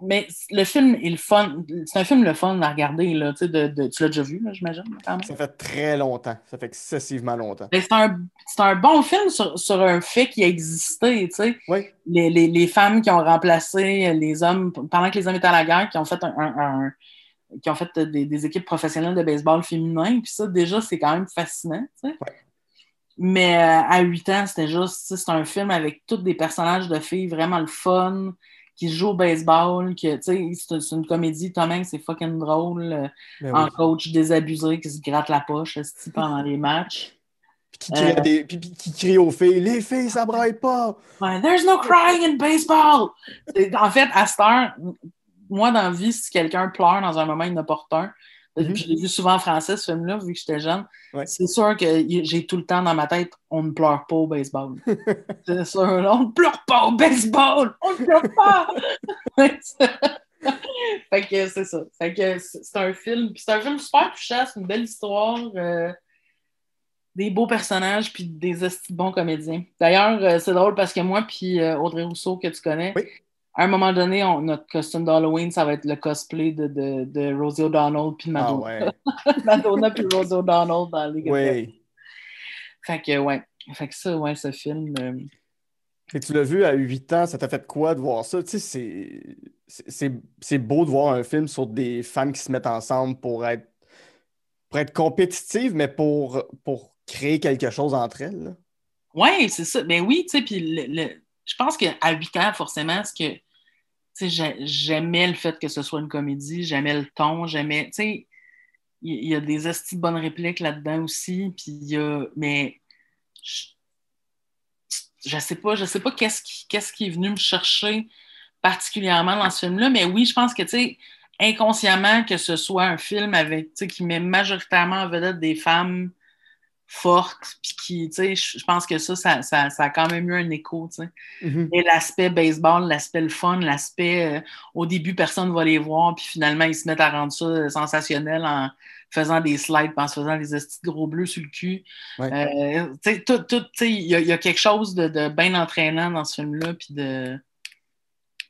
mais le film est le fun. C'est un film le fun à regarder. Là, tu sais, de, de- tu l'as déjà vu, j'imagine. Ça fait très longtemps. Ça fait excessivement longtemps. Mais C'est un, c'est un bon film sur, sur un fait qui a existé. tu sais. Oui. Les, les, les femmes qui ont remplacé les hommes pendant que les hommes étaient à la guerre, qui ont fait un, un- un- qui ont fait des, des équipes professionnelles de baseball féminin. Puis ça, déjà, c'est quand même fascinant. tu sais. Ouais. Mais euh, à 8 ans, c'était juste, c'est un film avec tous des personnages de filles vraiment le fun, qui jouent au baseball, que, tu sais, c'est une comédie, Tom Hanks, c'est fucking drôle, euh, Ben en oui. coach désabusé qui se gratte la poche pendant les matchs. Puis qui crie, à Euh. des- puis- puis qui crie aux filles Les filles, ça braille pas There's no crying in baseball! En fait, à cette heure, moi, dans la vie, si quelqu'un pleure dans un moment inopportun, Mhm. je l'ai vu souvent en français, ce film-là, vu que j'étais jeune, Ouais. c'est sûr que j'ai tout le temps dans ma tête, on ne pleure pas au baseball. <laughs> c'est sûr, là, on ne pleure pas au baseball! On ne pleure pas! <laughs> Fait que c'est ça. Fait que c'est un film, puis c'est un film super touchant, c'est une belle histoire. euh, des beaux personnages puis des bons comédiens. D'ailleurs, euh, c'est drôle parce que moi puis euh, Audrey Rousseau que tu connais, Oui. À un moment donné, on- notre costume d'Halloween, ça va être le cosplay de, de, de Rosie O'Donnell puis de Ah Madonna. ouais. <laughs> Madonna puis Rosie O'Donnell dans les Oui. Fait que ouais. Fait que ça, ouais, ce film. euh, Et tu l'as vu à 8 ans, ça t'a fait quoi de voir ça? Tu sais, c'est beau de voir un film sur des femmes qui se mettent ensemble pour être, pour être compétitives, mais pour, pour créer quelque chose entre elles. là. Ouais, c'est ça. Ben oui, tu sais, puis le- le- je pense qu'à 8 ans, forcément, ce que. J'aimais le fait que ce soit une comédie, j'aimais le ton, j'aimais. Tu sais, il y, a des estis de bonnes répliques là-dedans aussi, puis il y a. Mais. Je, je sais pas, je sais pas qu'est-ce qui, qui est venu me chercher particulièrement dans ce film-là, mais oui, je pense que, tu sais, inconsciemment, que ce soit un film avec, qui met majoritairement en vedette des femmes forte, puis qui, tu sais, je pense que ça ça, ça, ça a quand même eu un écho, tu sais. Mhm. Et l'aspect baseball, l'aspect le fun, l'aspect euh, au début, personne ne va les voir, puis finalement, ils se mettent à rendre ça euh, sensationnel en faisant des slides, en se faisant des gros bleus sur le cul. Ouais. Euh, tu sais, tout, tout, il y, a- il y a quelque chose de, de bien entraînant dans ce film-là, puis de.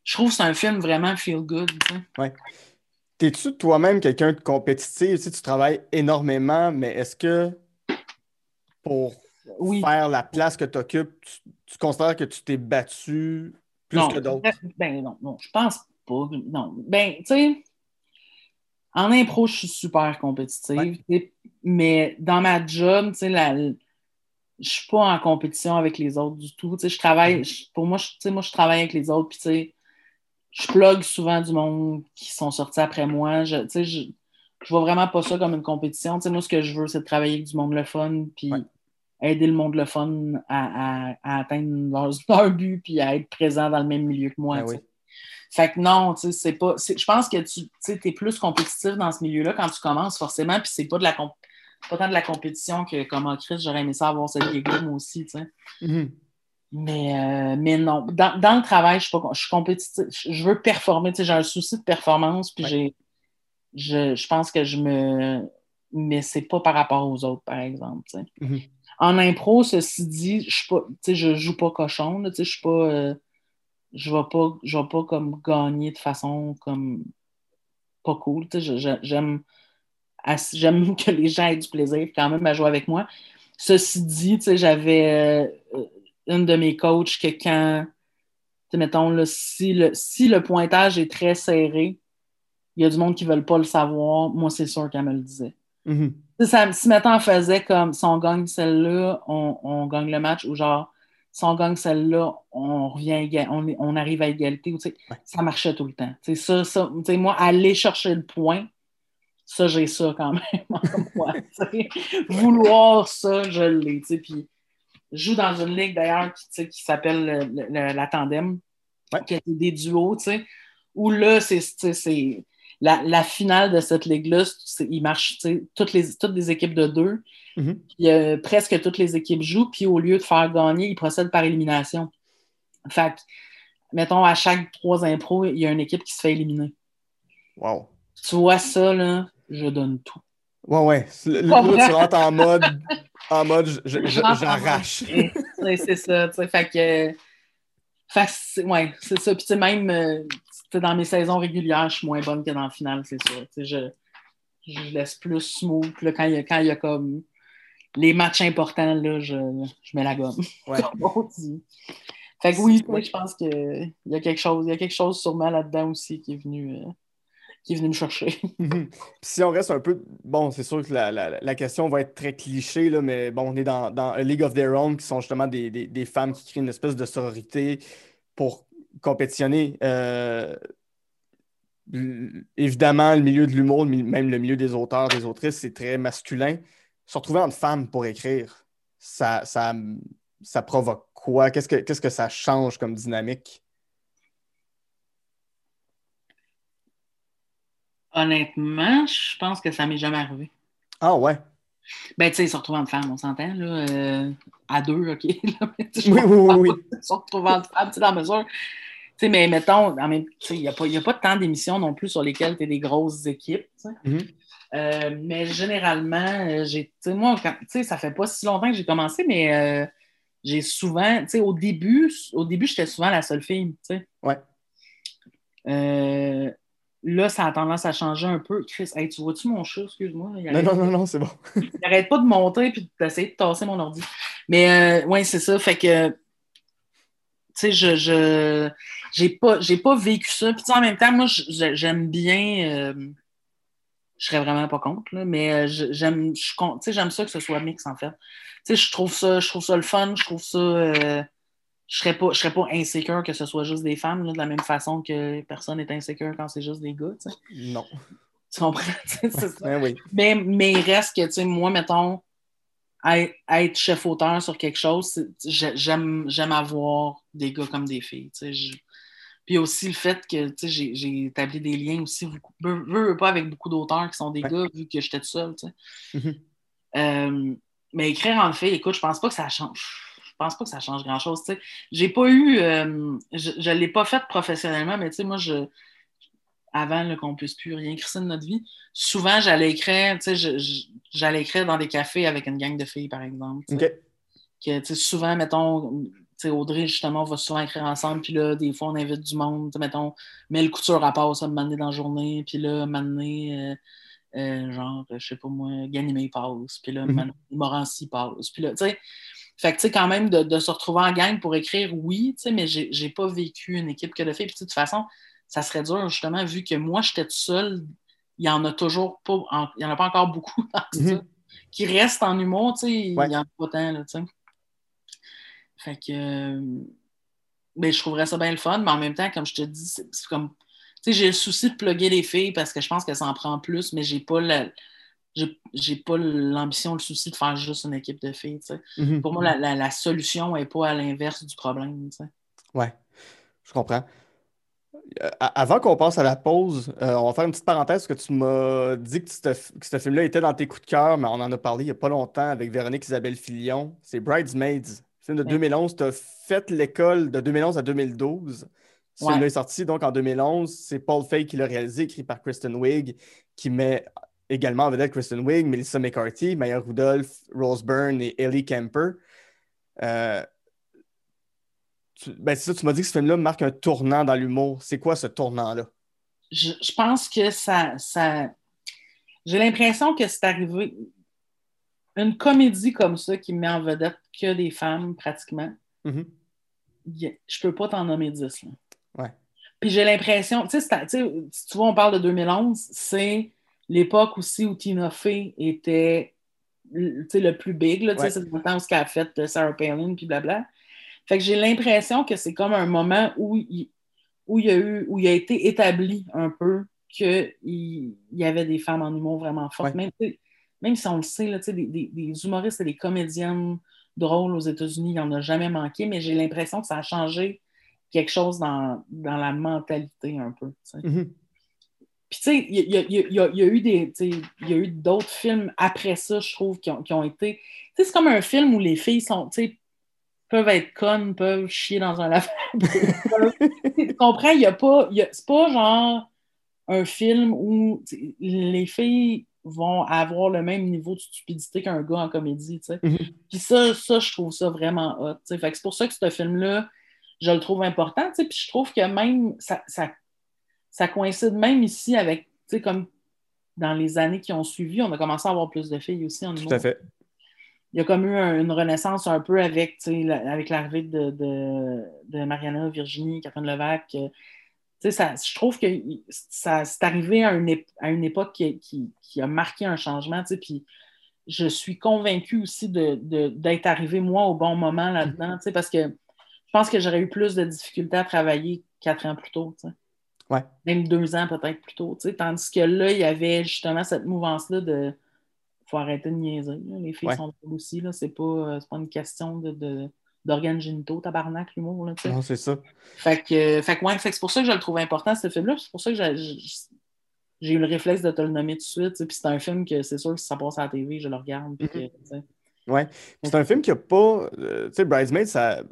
Je trouve que c'est un film vraiment feel good, tu sais. T'es-tu toi-même quelqu'un de compétitif? Tu, sais, tu travailles énormément, mais est-ce que pour Oui. faire la place que tu occupes, tu, tu considères que tu t'es battu plus non, que d'autres? Ben non, non, je pense pas. Non. Ben, tu sais, en impro, je suis super compétitive. Ouais. Mais dans ma job, tu sais, la- je suis pas en compétition avec les autres du tout. Tu sais, je travaille, je- pour moi, je, tu sais, moi, je travaille avec les autres, puis tu sais, je plug souvent du monde qui sont sortis après moi. Je, tu sais, je, vois vraiment pas ça comme une compétition. Tu sais, moi, ce que je veux, c'est de travailler avec du monde le fun, puis Ouais. aider le monde le fun à, à- à atteindre leur, <laughs> leur but, puis à être présent dans le même milieu que moi. Ben oui. Fait que non, tu sais, c'est pas. Je pense que tu es plus compétitif dans ce milieu-là quand tu commences, forcément, puis c'est pas de la pas tant de la compétition que comme en Chris, j'aurais aimé ça avoir cette gig-là, moi aussi, tu sais. Mhm. Mais, euh, mais non, dans, dans le travail, je suis, pas, je suis compétitive. Je veux performer. tu sais, J'ai un souci de performance, puis Ouais. j'ai, je, je pense que je me. Mais c'est pas par rapport aux autres, par exemple. Mhm. En impro, ceci dit, je suis pas, tu sais, je joue pas cochon. là, Je suis pas. euh, je vais pas, je vais pas comme gagner de façon comme pas cool. J'aime <laughs> que les gens aient du plaisir quand même à jouer avec moi. Ceci dit, j'avais euh, une de mes coachs que quand, mettons, là, si, le, si le pointage est très serré, il y a du monde qui ne veulent pas le savoir. Moi, c'est sûr qu'elle me le disait. Mhm. Ça, si mettons, on faisait comme si on gagne celle-là, on, on gagne le match, ou genre, si on gagne celle-là, on revient on, est- on arrive à égalité. ou Ouais. Ça marchait tout le temps. Ça, moi, aller chercher le point, ça, j'ai ça quand même <laughs> moi. Vouloir ça, je l'ai. Puis je joue dans une ligue d'ailleurs qui, qui s'appelle le- le- le- la Tandem, Ouais. qui a des duos, tu sais, où là, c'est la, la finale de cette ligue-là, il marche, toutes les, toutes les équipes de deux, Mhm. puis euh, presque toutes les équipes jouent, puis au lieu de faire gagner, ils procèdent par élimination. Fait que, mettons, à chaque trois impros, il y a une équipe qui se fait éliminer. Wow. Tu vois ça, là, je donne tout. Ouais, ouais. Là, tu rentres en mode, en mode j'arrache. C'est ça, tu sais, fait que... Fait que c'est- ouais, c'est ça. Puis tu sais, même euh, dans mes saisons régulières, je suis moins bonne que dans le final, c'est sûr. Je, je laisse plus smooth. Là, quand il y y a comme les matchs importants, là, je, je mets la gomme. Ouais. <laughs> Fait que oui, je pense qu'il y a quelque chose, il y a quelque chose sûrement là-dedans aussi qui est venu, euh, qui est venu me chercher. <laughs> Mhm. Si on reste un peu. Bon, c'est sûr que la, la- la question va être très cliché, là, mais bon, on est dans, dans A League of Their Own, qui sont justement des, des- des femmes qui créent une espèce de sororité pour compétitionner. Euh, évidemment, le milieu de l'humour, même le milieu des auteurs, des autrices, c'est très masculin. Se retrouver entre femmes pour écrire, ça, ça, ça provoque quoi? Qu'est-ce que, qu'est-ce que ça change comme dynamique? Honnêtement, je pense que ça m'est jamais arrivé. Ah ouais? Ben, tu sais, se retrouver entre femmes, on s'entend, là, euh, à deux, OK. <laughs> là, Oui, oui, oui, oui. <laughs> se retrouver entre femmes, tu sais, dans la mesure. Tu sais, mais mettons, il n'y a, pas- y a pas tant d'émissions non plus sur lesquelles tu es des grosses équipes. tu sais. Mhm. Euh, mais généralement, euh, j'ai, tu sais, moi, quand- tu sais, ça fait pas si longtemps que j'ai commencé, mais euh, j'ai souvent, tu sais, au début, au début, j'étais souvent la seule fille, tu sais. Ouais. Euh, là, ça a tendance à changer un peu. Chris, hey, tu vois-tu mon chat? Excuse-moi. Non, non, non, non, c'est bon. <laughs> il arrête pas de monter puis d'essayer de tasser mon ordi. Mais euh, oui, c'est ça. Fait que, tu sais, je, je j'ai pas, j'ai pas vécu ça. Puis tu sais, en même temps, moi, j'aime bien. euh, je serais vraiment pas contre, là, mais euh, j'aime, j'aime ça que ce soit mix, en fait. Tu sais, je trouve ça, je trouve ça le fun. Je trouve ça. euh, je serais pas, je serais pas insécure que ce soit juste des femmes, là, de la même façon que personne n'est insécure quand c'est juste des gars. Non. Tu comprends? <laughs> Ça. Ben oui. Mais, mais il reste que, tu sais, moi, mettons, être, être chef-auteur sur quelque chose, j'aime avoir des gars comme des filles, je- Puis aussi le fait que, j'ai établi des liens aussi, veux, veux, pas avec beaucoup d'auteurs qui sont des Ouais. gars, vu que j'étais tout seul, sais. Mhm. Euh, mais écrire en fait, écoute, je pense pas que ça change. Je pense pas que ça change grand-chose. J'ai pas eu. euh, je ne l'ai pas fait professionnellement, mais moi, je. Avant qu'on puisse plus rien écrire de notre vie, souvent j'allais écrire, j'allais écrire dans des cafés avec une gang de filles, par exemple. que, souvent, mettons, Audrey, justement, on va souvent écrire ensemble, puis là, des fois, on invite du monde, mettons, mais le couture à part, ça, me dans la journée, puis là, m'amener, euh, euh, genre, je sais pas moi, Ganimé passe, puis là, m'amener Morancy passe, puis là, tu sais, fait que, tu sais, quand même, de, de se retrouver en gang pour écrire, oui, tu sais, mais j'ai j'ai pas vécu une équipe que de filles, puis de toute façon, ça serait dur, justement, vu que moi, j'étais toute seule, il y en a toujours pas, en- il y en a pas encore beaucoup <laughs> dans ça, Mhm. qui restent en humour, tu sais, il Ouais. y en a pas tant, là, tu sais. Fait que. euh, ben, je trouverais ça bien le fun, mais en même temps, comme je te dis, c'est c'est comme. Tu sais, j'ai le souci de plugger les filles parce que je pense que ça en prend plus, mais j'ai pas la. J'ai pas l'ambition, le souci de faire juste une équipe de filles. Mhm. Pour moi, la, la- la solution n'est pas à l'inverse du problème. sais. Ouais, je comprends. Euh, avant qu'on passe à la pause, euh, on va faire une petite parenthèse parce que tu m'as dit que, ce- que ce film-là était dans tes coups de cœur, mais on en a parlé il n'y a pas longtemps avec Véronique Isabelle Filion. C'est Bridesmaids, film de Ouais. 2011. Tu as fait l'école de 2011 à 2012. Ce Ouais. film-là est sorti donc en 2011. C'est Paul Feig qui l'a réalisé, écrit par Kristen Wiig, qui met également en vedette Kristen Wiig, Melissa McCarthy, Maya Rudolph, Rose Byrne et Ellie Kemper. Euh, tu, ben ça, tu m'as dit que ce film-là marque un tournant dans l'humour. C'est quoi ce tournant-là? Je, je pense que ça. ça... J'ai l'impression que c'est arrivé. Une comédie comme ça qui met en vedette que des femmes, pratiquement. Mhm. y- je peux pas t'en nommer 10. Là. Ouais. Puis j'ai l'impression, tu sais, tu vois, on parle de 2011, c'est l'époque aussi où Tina Fey était le plus big, là, Ouais. c'est le temps où ce qu'elle a fait Sarah Palin, puis blabla. Fait que j'ai l'impression que c'est comme un moment où il, où il y a eu, où il a été établi un peu qu'il il y avait des femmes en humour vraiment fortes. Ouais. Même, même si on le sait, là, tu sais, des, des- des humoristes et des comédiennes drôles aux États-Unis, il n'y en a jamais manqué, mais j'ai l'impression que ça a changé quelque chose dans, dans la mentalité un peu. sais. Puis, tu sais, il y, a- y y y eu des, il y a eu d'autres films après ça, je trouve, qui ont, qui ont été. Tu sais, c'est comme un film où les filles sont, tu sais, peuvent être connes, peuvent chier dans un lavabo. <laughs> tu comprends? Il y a pas. il y a- C'est pas genre un film où les filles vont avoir le même niveau de stupidité qu'un gars en comédie, tu sais. Mhm. Puis ça, ça, je trouve ça vraiment hot. tu sais. Fait que c'est pour ça que ce film-là, je le trouve important. tu sais. Puis je trouve que même ça, ça, ça coïncide même ici avec, tu sais, comme dans les années qui ont suivi, on a commencé à avoir plus de filles aussi en Tout humour. à fait. Il y a comme eu un- une renaissance un peu avec, tu sais, la- avec l'arrivée de, de, de Mariana, Virginie, Catherine Levac. euh, tu sais, ça, je trouve que ça c'est arrivé à une, ép- à une époque qui, qui- qui a marqué un changement. tu sais, Puis je suis convaincue aussi de- de- d'être arrivée, moi, au bon moment là-dedans. tu sais, Parce que je pense que j'aurais eu plus de difficultés à travailler quatre ans plus tôt. tu sais. Ouais. Même deux ans peut-être plus tôt. Tandis que là, il y avait justement cette mouvance-là de faut arrêter de niaiser. là. Les filles Ouais. sont aussi. là. C'est pas, euh, pas une question de, de- d'organes génitaux, tabarnak, l'humour. là. Non, c'est ça. Fait que, euh, fait que, ouais, fait que c'est pour ça que je le trouve important, ce film-là. C'est pour ça que j'ai, eu le réflexe de te le nommer tout de suite. Puis c'est un film que c'est sûr que si ça passe à la TV, je le regarde. puis Mhm. sais. Ouais. C'est un film qui a pas. euh, tu sais, Bridesmaids, ça.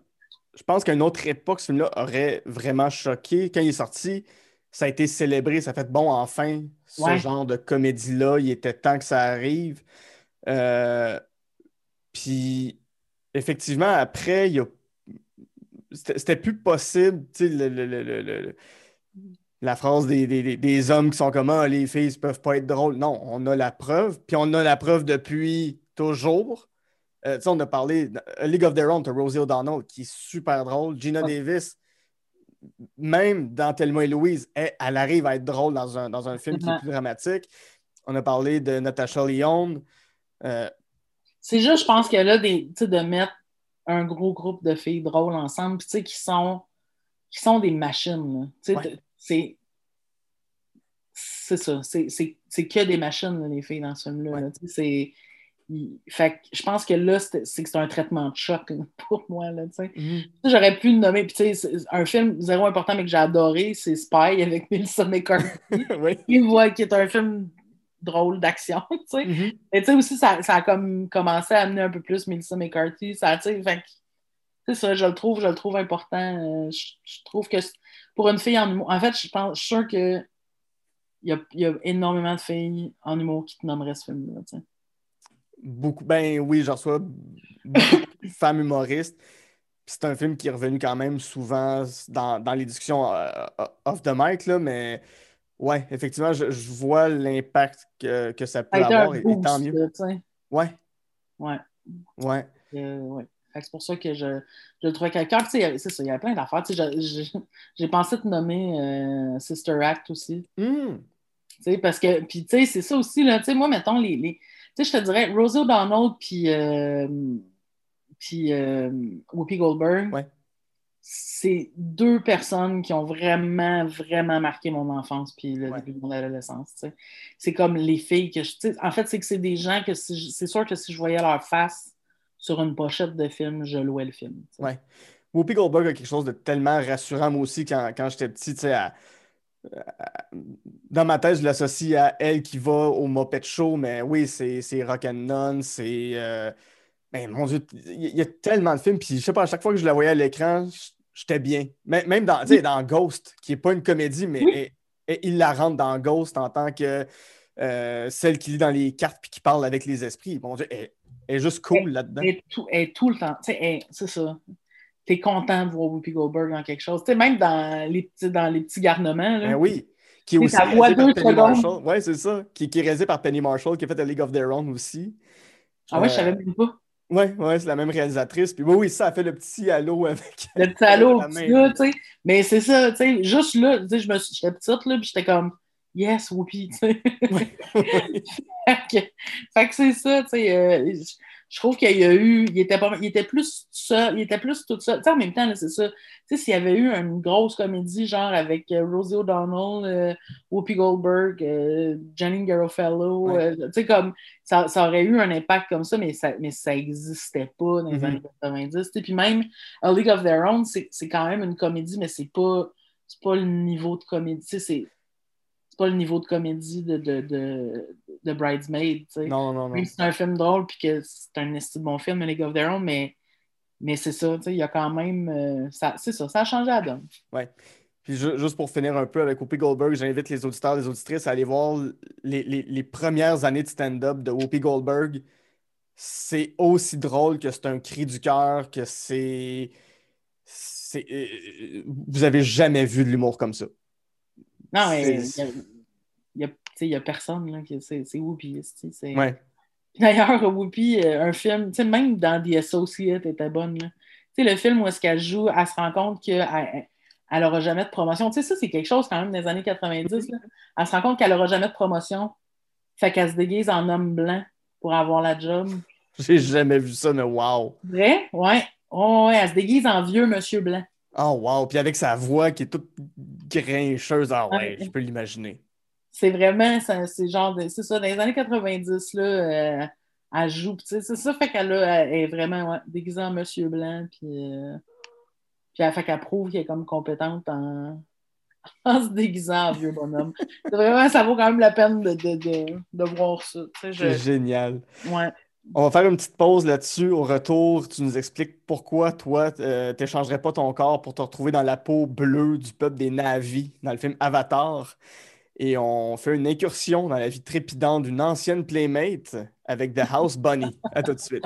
Je pense qu'à une autre époque, ce film-là aurait vraiment choqué. Quand il est sorti, ça a été célébré. Ça a fait bon, enfin, ce Ouais. genre de comédie-là. Il était temps que ça arrive. Euh, Puis, effectivement, après, il y a. C'était plus possible, tu sais, le- le- le- la phrase des, des- des- hommes qui sont comme Ah, les filles ne peuvent pas être drôles. Non, on a la preuve, puis on a la preuve depuis toujours. Euh, tu sais, on a parlé League of Their Own, t'as Rosie O'Donnell, qui est super drôle. Gina. Davis, même dans Thelma et Louise, elle, elle arrive à être drôle dans un, dans un film qui est plus dramatique. On a parlé de Natasha Lyonne. Euh, C'est juste, je pense que là, des, de mettre un gros groupe de filles drôles ensemble, puis tu sais, qui sont, qui sont des machines. Ouais. C'est. C'est ça. C'est- que des machines, là, les filles, dans ce film-là. Ouais. c'est- Fait que je pense que là, c'est que c'est un traitement de choc <laughs> pour moi. Là, sais, J'aurais pu le nommer. Puis, tu sais, c'est un film zéro important, mais que j'ai adoré, c'est Spy avec <laughs> Melissa McCarthy. <laughs> oui. qui, voit- qui est un film drôle d'action. Mhm. Et tu sais aussi, ça, ça a comme commencé à amener un peu plus Melissa McCarthy. Ça, fait que, ça, je le trouve, je le trouve important. Euh, je, je trouve que pour une fille en humour, en fait, je pense, je suis sûre que il y a, il y a énormément de filles en humour qui te nommeraient ce film-là. Beaucoup, ben oui, j'en reçois beaucoup <laughs> de femmes humoristes. C'est un film qui est revenu quand même souvent dans, dans les discussions euh, euh, off the mic, là, mais ouais, effectivement, je, je vois l'impact que, que ça peut a avoir et, tant mieux. Ouais, Ouais. ouais. Euh, ouais. C'est pour ça que je, je le trouvais quelqu'un. C'est ça, il y avait plein d'affaires. Tu sais, je- je- J'ai pensé te nommer euh, Sister Act aussi. Hmm. Tu sais, parce que, puis tu sais, c'est ça aussi, là. Tu sais, moi, mettons, les. Sais, je te dirais, Rosie O'Donnell, puis. euh, puis euh, Whoopi Goldberg. Ouais. C'est deux personnes qui ont vraiment, vraiment marqué mon enfance puis le Ouais. début de mon adolescence. tu sais. C'est comme les filles que je. tu sais, En fait, c'est que c'est des gens que si c'est sûr que si je voyais leur face sur une pochette de film, je louais le film. tu sais. Ouais. Whoopi Goldberg a quelque chose de tellement rassurant, moi aussi, quand, quand j'étais petit, tu sais, à- dans ma tête, je l'associe à elle qui va au Muppet Show, mais oui, c'est c'est Rock'n'None, c'est... euh, ben, mon Dieu, il y, a tellement de films, puis je sais pas, à chaque fois que je la voyais à l'écran, j'étais bien. Même, même dans, dans Ghost, qui est pas une comédie, mais Oui. elle- elle- il la rentre dans Ghost en tant que euh, celle qui lit dans les cartes puis qui parle avec les esprits. Mon Dieu, elle, elle est juste cool là-dedans. Elle est tout, elle est tout le temps. tu sais, elle- C'est ça. T'es content de voir Whoopi Goldberg dans quelque chose. Tu sais, même dans les petits, dans les petits garnements. Là. Ben oui. Qui est aussi réalisé par Penny secondes. Marshall. Ouais, c'est ça. Qui, qui est réalisé par Penny Marshall, qui a fait The League of Their Own aussi. Ah ouais, je Euh, savais même pas. Ouais, ouais, c'est la même réalisatrice. Puis oui, oui, ça a fait le petit halo avec. Le petit halo <laughs> tu sais. Mais c'est ça, tu sais, juste là, tu sais, je me suis- j'étais petite, là, puis j'étais comme, yes, Whoopi, tu sais. <laughs> Ouais. <laughs> fait que, fait que c'est ça, tu sais. euh, je, trouve qu'il y a eu, il était, pas, il était plus seul, il était plus tout seul. Tu sais, en même temps, c'est ça. Tu sais, s'il y avait eu une grosse comédie, genre avec euh, Rosie O'Donnell, euh, Whoopi Goldberg, euh, Janine Garofalo, Ouais. euh, tu sais, comme, ça, ça aurait eu un impact comme ça, mais ça, mais ça existait pas dans les Mhm. années 90. tu sais. Puis même A League of Their Own, c'est quand même une comédie, mais c'est pas, pas le niveau de comédie. tu sais, c'est pas le niveau de comédie de, de, de, de Bridesmaid. Non, non, non. Même si c'est un film drôle puis que c'est un de bon film, League of Their Own, mais, mais c'est ça, il y a quand même. euh, ça- c'est ça, ça a changé la donne. Puis ju- juste pour finir un peu avec Whoopi Goldberg, j'invite les auditeurs et les auditrices à aller voir les, les- les premières années de stand-up de Whoopi Goldberg. C'est aussi drôle que c'est un cri du cœur, que c'est. c'est- euh, Vous avez jamais vu de l'humour comme ça. Non, mais il C'est- y a, personne, là, qui- c'est c'est Whoopi. esti, c'est- Ouais. D'ailleurs, Whoopi, euh, un film, même dans The Associate, était bonne. là. Le film où est-ce qu'elle joue, elle se rend compte qu'elle elle aura jamais de promotion. Ça, c'est quelque chose quand même des années 90. là. Elle se rend compte qu'elle aura jamais de promotion. Fait qu'elle se déguise en homme blanc pour avoir la job. <laughs> J'ai jamais vu ça, mais wow! Vrai? Ouais. Oh, ouais, elle se déguise en vieux monsieur blanc. Oh wow! Puis avec sa voix qui est toute grincheuse, ah ouais, je peux l'imaginer. C'est vraiment, c'est genre, de- c'est ça, dans les années 90, là, euh, elle joue, puis tu sais, c'est ça, fait qu'elle a- elle est vraiment ouais, déguisée en monsieur blanc, puis, euh, puis elle fait qu'elle prouve qu'elle est comme compétente en, <laughs> en se déguisant en vieux bonhomme. C'est vraiment, ça vaut quand même la peine de, de, de, de voir ça. C'est génial. ouais. On va faire une petite pause là-dessus. Au retour, tu nous expliques pourquoi toi, euh, t'échangerais pas ton corps pour te retrouver dans la peau bleue du peuple des Navis dans le film Avatar. Et on fait une incursion dans la vie trépidante d'une ancienne playmate avec The House Bunny. À tout de suite.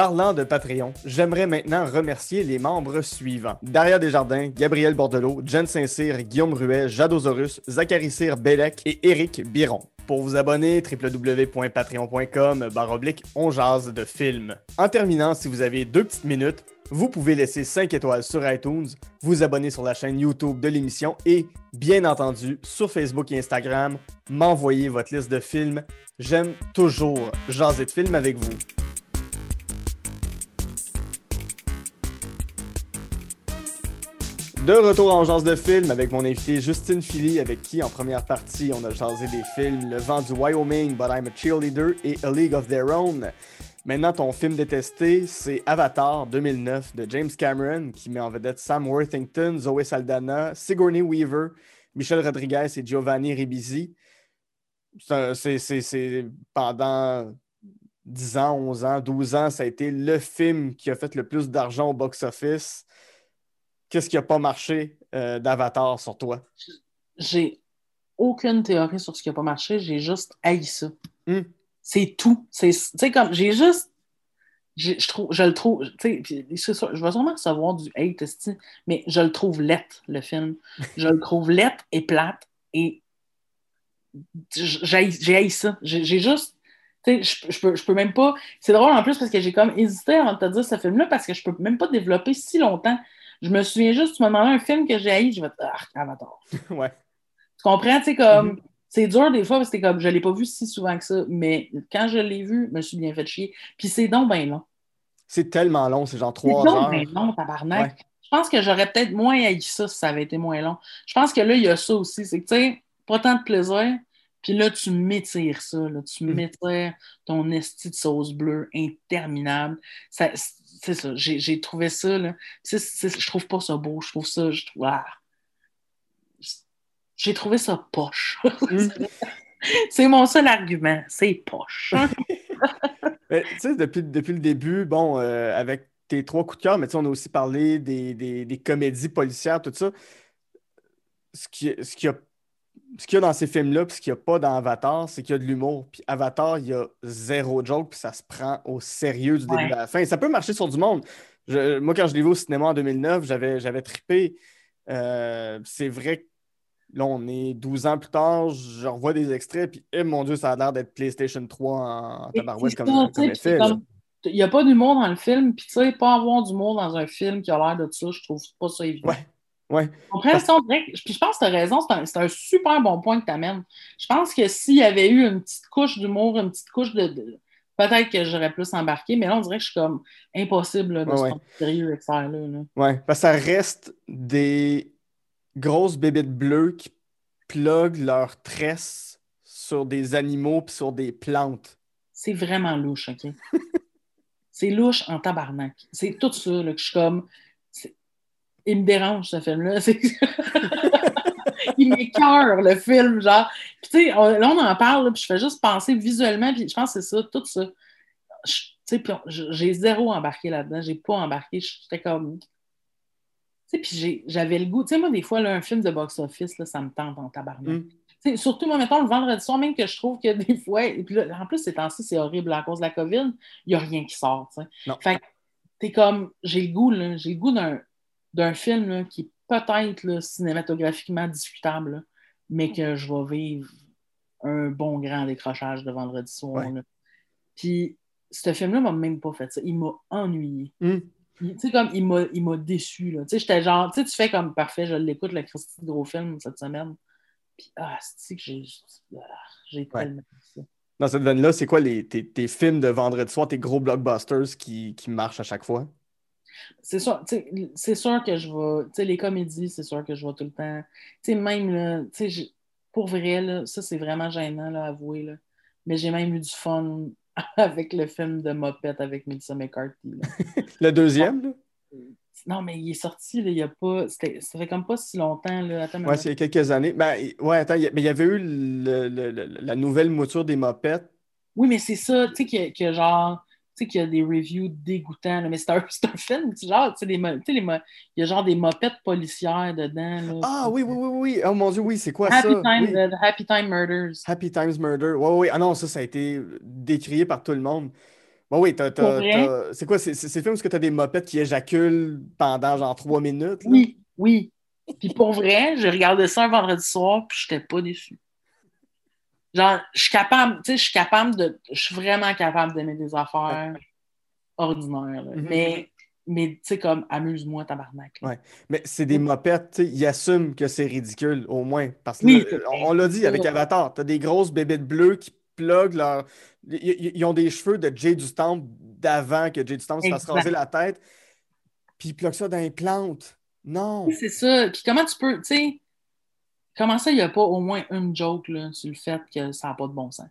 Parlant de Patreon, j'aimerais maintenant remercier les membres suivants. Daria Desjardins, Gabriel Bordelot, Jen Saint-Cyr, Guillaume Ruet, Jadosaurus, Zachary Cyr Bellec et Éric Biron. Pour vous abonner, www.patreon.com baroblique on jase de film. En terminant, si vous avez deux petites minutes, vous pouvez laisser 5 étoiles sur iTunes, vous abonner sur la chaîne YouTube de l'émission et, bien entendu, sur Facebook et Instagram, m'envoyer votre liste de films. J'aime toujours jaser de films avec vous. De retour en genre de film avec mon invité Justine Philly, avec qui en première partie on a jasé des films Le vent du Wyoming, But I'm a Cheerleader et A League of Their Own. Maintenant, ton film détesté, c'est Avatar 2009 de James Cameron, qui met en vedette Sam Worthington, Zoe Saldana, Sigourney Weaver, Michel Rodriguez et Giovanni Ribisi. C'est pendant 10 ans, 11 ans, 12 ans, ça a été le film qui a fait le plus d'argent au box-office. Qu'est-ce qui n'a pas marché euh, d'Avatar sur toi? J'ai aucune théorie sur ce qui n'a pas marché, j'ai juste haï ça. Hmm. C'est tout. C'est comme, j'ai juste. Je, trouve, je le trouve. C'est ça, je vais sûrement recevoir du hate, mais je le trouve lettre, le film. Je le trouve lettre et plate. Et j'ai haï ça. J'ai juste. Je, je, peux, je peux même pas. C'est drôle en plus parce que j'ai comme hésité avant de te dire ce film-là parce que je peux même pas développer si longtemps. Je me souviens juste, tu m'as demandé un film que j'ai haï, je vais te ah, Avatar. <laughs> ouais. Tu comprends? Tu sais, comme. Mm-hmm. C'est dur des fois parce que comme je l'ai pas vu si souvent que ça, mais quand je l'ai vu, je me suis bien fait chier. Puis c'est donc bien long. C'est tellement long, c'est genre trois heures. C'est long, tabarnak. Je pense que j'aurais peut-être moins haï ça si ça avait été moins long. Je pense que là, il y a ça aussi. C'est que, tu sais, pas tant de plaisir. Puis là, tu m'étires ça. Là, tu mm. m'étires ton esti de sauce bleue interminable. C'est ça. J'ai trouvé ça. Là. je trouve pas ça beau. Je trouve ça. Je trouve, ah, j'ai trouvé ça poche. <laughs> Mm. c'est mon seul argument, c'est poche. <laughs> tu sais, depuis, depuis, le début, bon, euh, avec tes trois coups de cœur, mais on a aussi parlé des, comédies policières, tout ça. Ce qu'il ce y, a, ce y a dans ces films-là, puis ce qu'il n'y a pas dans Avatar, c'est qu'il y a de l'humour. Puis Avatar, il y a zéro joke, puis ça se prend au sérieux du début à la fin. Ça peut marcher sur du monde. moi, quand je l'ai vu au cinéma en 2009, j'avais trippé. Euh, c'est vrai que Là, on est 12 ans plus tard, je revois des extraits, puis eh, mon Dieu, ça a l'air d'être PlayStation 3 en, tabarouette comme, comme effet. Il n'y a pas d'humour dans le film, puis tu sais, pas avoir d'humour dans un film qui a l'air de ça, je trouve pas ça évident. Ouais. Ouais. Puis je pense que tu as raison, c'est un, super bon point que tu amènes. Je pense que s'il y avait eu une petite couche d'humour, une petite couche de. Peut-être que j'aurais plus embarqué, mais là, on dirait que je suis comme impossible de se sérieux avec ça. Là, Ouais, parce que ça reste des grosses bébites bleues qui pluguent leurs tresses sur des animaux puis sur des plantes. C'est vraiment louche, OK? <laughs> c'est louche en tabarnak. C'est tout ça là, que je suis comme. Il me dérange, ce film-là. <laughs> Il m'écœure, le film, genre. Puis, tu sais, là, on en parle, puis je fais juste penser visuellement, puis je pense que c'est ça, tout ça. Tu sais, j'ai zéro embarqué là-dedans. J'ai pas embarqué. J'étais comme puis j'avais le goût. Tu sais, moi, des fois, là, un film de box-office, ça me tente en tabarnak. Mm. Surtout, moi, mettons, le vendredi soir, même que je trouve que des fois, et puis là, en plus, ces temps-ci, c'est horrible à cause de la COVID, il n'y a rien qui sort. sais. Fait t'es comme, j'ai le goût, là, j'ai le goût d'un film là, qui est peut-être cinématographiquement discutable, mais que je vais vivre un bon grand décrochage de vendredi soir. Puis, ce film-là m'a même pas fait ça. Il m'a ennuyé. Mm. Tu sais, comme, il m'a déçu, là. Tu sais, j'étais genre, tu sais, tu fais comme, parfait, je l'écoute, le Christy gros film cette semaine. Puis, ah, c'est que j'ai ah, j'ai tellement ça. Dans cette veine-là, c'est quoi les, tes, tes, films de vendredi soir, tes gros blockbusters qui, qui marchent à chaque fois? C'est sûr, c'est sûr que je vais, tu sais, les comédies, c'est sûr que je vois tout le temps. Tu sais, même, là, tu sais, pour vrai, là, ça, c'est vraiment gênant, là, à avouer, là. Mais j'ai même eu du fun <laughs> avec le film de Mopette avec Melissa McCarthy. <laughs> le deuxième, là? Non, mais il est sorti, là, il y a pas. Ça fait comme pas si longtemps. Là. Attends, ouais, c'est il y a quelques années. Ben, ouais, attends, il y, mais il y avait eu le, le, la nouvelle mouture des mopettes. Oui, mais c'est ça, tu sais, que, que genre sais qu'il y a des reviews dégoûtants, mais c'est un, <laughs> un, film, genre, tu sais, il y a genre des mopettes policières dedans. ah oui, oui, oui, oui. Oh mon Dieu, oui, c'est quoi Happy ça? Time, euh, Happy Time Murders. Happy Times Murder. Oui, oui. Ah non, ça, ça a été décrié par tout le monde. Oui, c'est quoi? C'est le film où tu as des mopettes qui éjaculent pendant genre trois minutes? Oui, oui. Puis pour vrai, j'ai regardé ça un vendredi soir, puis j'étais pas déçu. Genre, je suis capable, tu sais, je suis capable de. Je suis vraiment capable d'aimer des affaires ordinaires. Mm-hmm. Mais mais tu sais, comme, amuse-moi, tabarnak. là. Ouais. Mais c'est des mopettes, tu sais, ils assument que c'est ridicule, au moins. Parce que Oui, là, on, on l'a dit avec Avatar, t'as des grosses bébites bleues qui pluguent leur. Ils, ont des cheveux de Jay du Temple d'avant que Jay du Temple se fasse raser la tête, puis ils pluguent ça dans les plantes. Non. Oui, C'est ça. Puis comment tu peux, tu sais, comment ça, il n'y a pas au moins une joke là, sur le fait que ça n'a pas de bon sens?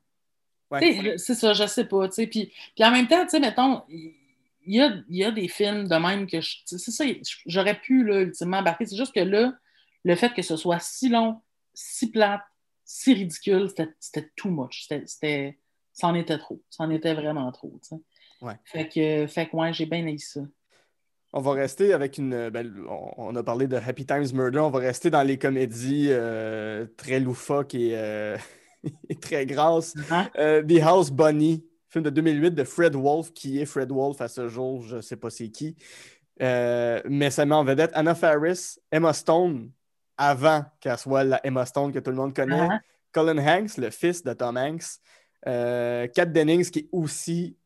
Ouais. C'est ça, je sais pas. Puis, puis en même temps, tu sais, mettons, il y a, y a des films de même que C'est ça, j'aurais pu, là, ultimement, embarquer. C'est juste que là, le fait que ce soit si long, si plate, si ridicule, c'était too much. C'était-. C'en était trop. C'en était vraiment trop. Ouais. Fait que, fait que ouais, j'ai bien aimé ça. On va rester avec une. ben, on, a parlé de Happy Times Murder. On va rester dans les comédies euh, très loufoques et, euh, <laughs> et très grasses. Hein? Euh, The House Bunny, film de 2008 de Fred Wolf, qui est Fred Wolf à ce jour, je ne sais pas c'est qui. Euh, mais ça met en vedette Anna Faris, Emma Stone, avant qu'elle soit la Emma Stone que tout le monde connaît, Ah. Colin Hanks, le fils de Tom Hanks, euh, Kat Dennings, qui est aussi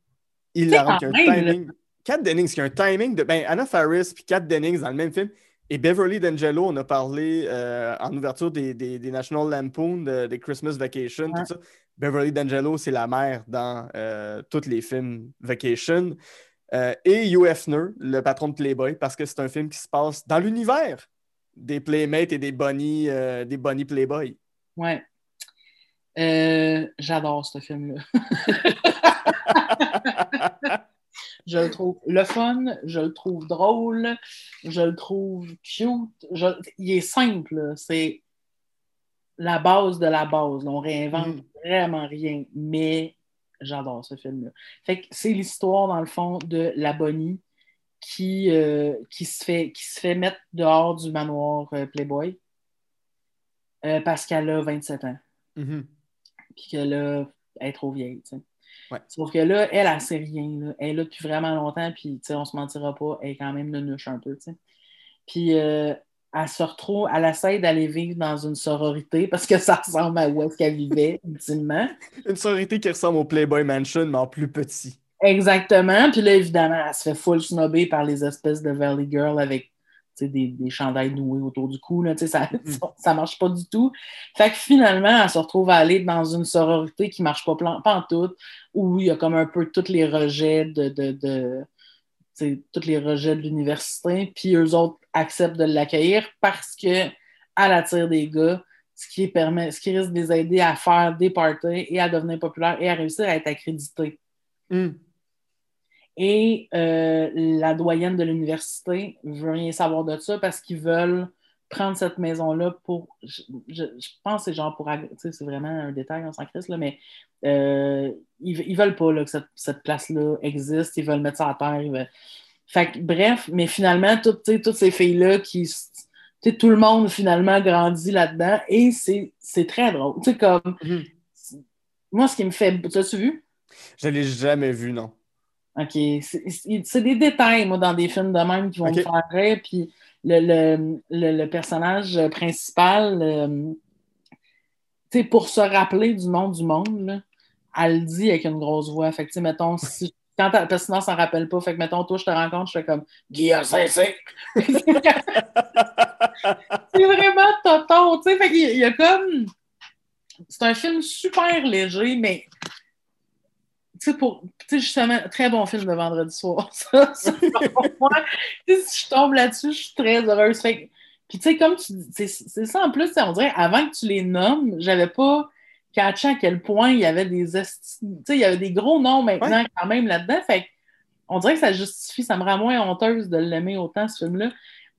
hilarant, qui a un timing. Kat Dennings, qui a un timing de. Ben, Anna Faris puis Kat Dennings dans le même film. Et Beverly D'Angelo, on a parlé euh, en ouverture des, des- des National Lampoon, de- des Christmas Vacation, Ouais. tout ça. Beverly D'Angelo, c'est la mère dans euh, tous les films Vacation. Euh, et Hugh Hefner, le patron de Playboy, parce que c'est un film qui se passe dans l'univers des Playmates et des Bunny, euh, des bunny Playboy. Ouais. J'adore ce film-là. <laughs> <laughs> je le trouve le fun, je le trouve drôle, je le trouve cute. je- Il est simple, c'est la base de la base. On réinvente Mm. vraiment rien, mais j'adore ce film-là. Fait que c'est l'histoire, dans le fond, de la Bonnie qui, euh, qui, se fait, qui se fait mettre dehors du manoir euh, Playboy euh, parce qu'elle a 27 ans Mhm. puis que là, elle est trop vieille, tu sais. Ouais. Sauf que là, elle, elle sait rien, là. Elle est là depuis vraiment longtemps, puis, on se mentira pas, elle est quand même nuche un peu, tu sais. Puis, euh, elle se retrouve, elle essaie d'aller vivre dans une sororité, <laughs> parce que ça ressemble à où est-ce qu'elle vivait, ultimement. <laughs> Une sororité qui ressemble au Playboy Mansion, mais en plus petit. Exactement. Puis là, évidemment, elle se fait full snobber par les espèces de Valley Girl avec des, des chandails noués autour du cou. Là, ça, ça, ça marche pas du tout. Fait que finalement, elle se retrouve à aller dans une sororité qui marche pas, plan- pas en tout, où il y a comme un peu tous les rejets de, de, de tous les rejets de l'université, puis eux autres acceptent de l'accueillir parce que elle attire des gars, ce qui permet, ce qui risque de les aider à faire des parties et à devenir populaire et à réussir à être accrédité. Mm. Et euh, la doyenne de l'université veut rien savoir de ça parce qu'ils veulent prendre cette maison-là pour. Je, je- je pense que c'est genre pour. agr- tu sais, C'est vraiment un détail, on s'en crisse, là, mais euh, ils, ils veulent pas là, que cette, cette place-là existe. Ils veulent mettre ça à terre. ils veulent- Fait que, bref, mais finalement, toutes, ces filles-là qui. tout le monde finalement grandit là-dedans et c'est très drôle. Tu sais, comme. Mhm. Moi, ce qui me fait. Tu as-tu vu? Je l'ai jamais vu, non. OK. C'est des détails, moi, dans des films de même qui vont me faire rire. Puis le, le, le, le personnage principal, euh, tu sais, pour se rappeler du nom du monde, là, elle le dit avec une grosse voix. Fait que, tu sais, mettons, si, quand parce que sinon, ne rappelle pas. Fait que, mettons, toi, je te rencontre, je fais comme Guillaume Saint-Cyr. <laughs> C'est vraiment tonton, tu sais. Fait qu'il y a comme. C'est un film super léger, mais. Sais, pour. Tu sais, justement, très bon film de vendredi soir. <laughs> Ça, ça, pour <laughs> moi, si je tombe là-dessus, je suis très heureuse. Fait Puis, tu sais, comme tu dis, c'est ça en plus, on dirait, avant que tu les nommes, j'avais pas catché à quel point il y avait des. Tu sais, il y avait des gros noms maintenant quand même là-dedans. Fait on dirait que ça justifie, ça me rend moins honteuse de l'aimer autant, ce film-là.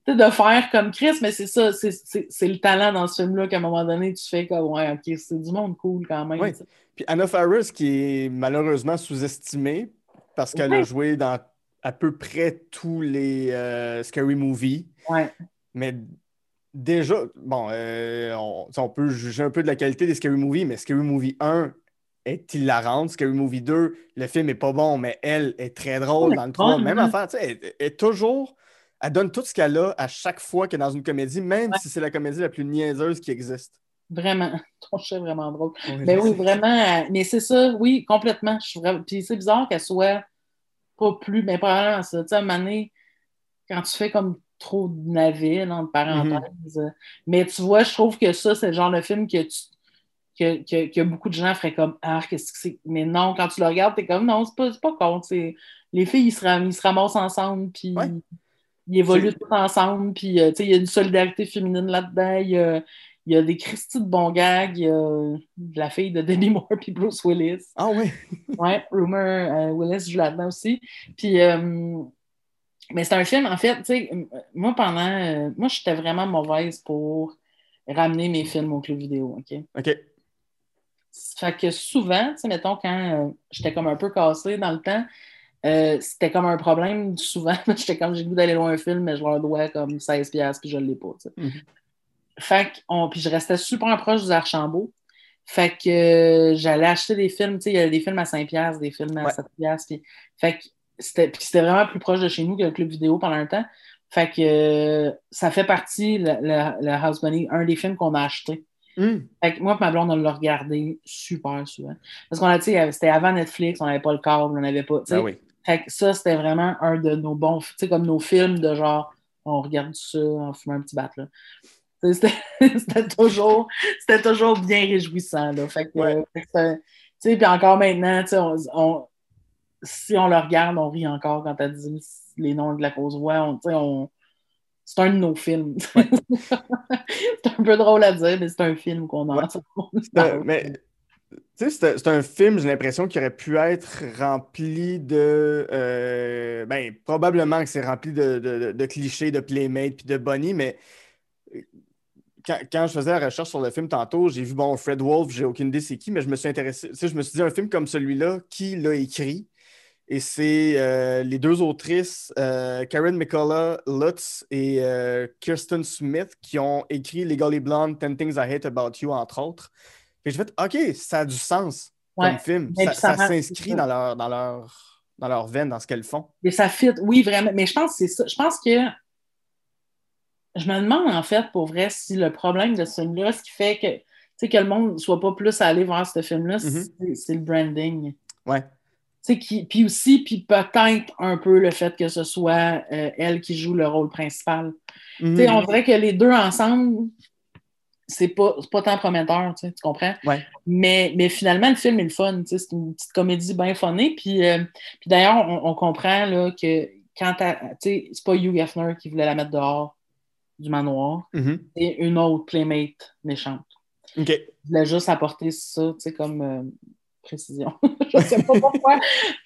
De faire comme Chris, mais c'est ça, c'est- le talent dans ce film-là qu'à un moment donné, tu fais comme, ouais, ok, c'est du monde cool quand même. Puis Anna Faris, qui est malheureusement sous-estimée parce qu'elle a joué dans à peu près tous les euh, Scary Movies. Ouais. Mais déjà, bon, euh, on, on peut juger un peu de la qualité des Scary Movies, mais Scary Movie 1 est hilarante. Scary Movie 2, le film est pas bon, mais elle est très drôle dans le 3. bonne, Même affaire, tu sais, elle, elle est toujours. Elle donne tout ce qu'elle a à chaque fois qu'elle est dans une comédie, même Ouais. si c'est la comédie la plus niaiseuse qui existe. Vraiment. <laughs> Ton chat est vraiment drôle. Ouais, Ben oui, vraiment. Mais c'est ça, oui, complètement. Je suis vraiment... Puis c'est bizarre qu'elle soit pas plus. Mais probablement ça. Tu sais, à un moment donné, quand tu fais comme trop de navets, entre parenthèses. Mais tu vois, je trouve que ça, c'est le genre de film que tu que, que, que, beaucoup de gens feraient comme Ah, qu'est-ce que c'est? Mais non, quand tu le regardes, t'es comme non, c'est pas, pas con. Les filles, ils se, ram ils se ramassent ensemble, puis ils évoluent tous ensemble, puis euh, il y a une solidarité féminine là-dedans. Il y a, y a, des Christy de bons gags. Il y a la fille de Demi Moore puis Bruce Willis. Ah oui? <laughs> ouais, Rumor euh, Willis joue là-dedans aussi. Puis. Euh, mais c'est un film, en fait, tu sais, moi, pendant. moi, j'étais vraiment mauvaise pour ramener mes films au club vidéo, OK? OK. Fait que souvent, tu sais, mettons, quand euh, j'étais comme un peu cassée dans le temps, euh, c'était comme un problème souvent. <laughs> j'étais comme, j'ai le goût d'aller loin un film, mais je leur dois comme 16$ puis je l'ai pas, tu sais. Mhm. Fait que, puis je restais super proche du Archambault. Fait que euh, j'allais acheter des films, tu sais, il y avait des films à 5$, des films à 7$. Puis, fait que c'était, vraiment plus proche de chez nous que le club vidéo pendant un temps. Fait que ça fait partie, le, House Bunny, un des films qu'on a acheté. Hmm. moi et ma blonde, on l'a regardé super souvent. Parce qu'on a, tu sais, c'était avant Netflix, on n'avait pas le câble, on n'avait pas. Ah oui. Fait que ça, c'était vraiment un de nos bons, tu sais, comme nos films de genre, on regarde ça, on fume un petit bat, là. <laughs> C'était toujours, toujours bien réjouissant, là. Fait que, tu sais, puis encore maintenant, tu sais, on, si on le regarde, on rit encore quand tu dit les noms de la cause voix. On, on, c'est un de nos films. <laughs> c'est un peu drôle à dire, mais c'est un film qu'on a. Ouais. mais c'est un film, j'ai l'impression, qui aurait pu être rempli de. Euh, ben, probablement que c'est rempli de, clichés, de Playmate puis de Bonnie, mais euh, quand, je faisais la recherche sur le film tantôt, j'ai vu, bon, Fred Wolf, j'ai aucune idée c'est qui, mais je me suis intéressé. Je me suis dit, un film comme celui-là, qui l'a écrit? Et c'est euh, les deux autrices, Karen McCullough Lutz et Kirsten Smith, qui ont écrit Legally Blonde, Ten Things I Hate About You, entre autres. Et j'ai fait, OK, ça a du sens comme film. Ça, s'inscrit dans leur, dans, leur, dans leur veine, dans ce qu'elles font. Et ça fit, oui, vraiment. Mais je pense que c'est ça. Je pense que. Je me demande, en fait, pour vrai, si le problème de ce film-là, ce qui fait que, que le monde ne soit pas plus allé voir ce film-là, mm-hmm. c'est le branding. Ouais. Puis aussi, puis peut-être un peu le fait que ce soit euh, elle qui joue le rôle principal. Mm On dirait que les deux ensemble, c'est pas, pas tant prometteur, tu comprends? Mais, mais finalement, le film est le fun. C'est une petite comédie bien funnée. Puis, euh, puis d'ailleurs, on, comprend là, que quand c'est pas Hugh Hefner qui voulait la mettre dehors du manoir, mm-hmm. c'est une autre playmate méchante. OK. Il voulait juste apporter ça, tu sais, comme euh, précision. <laughs> je ne sais pas pourquoi.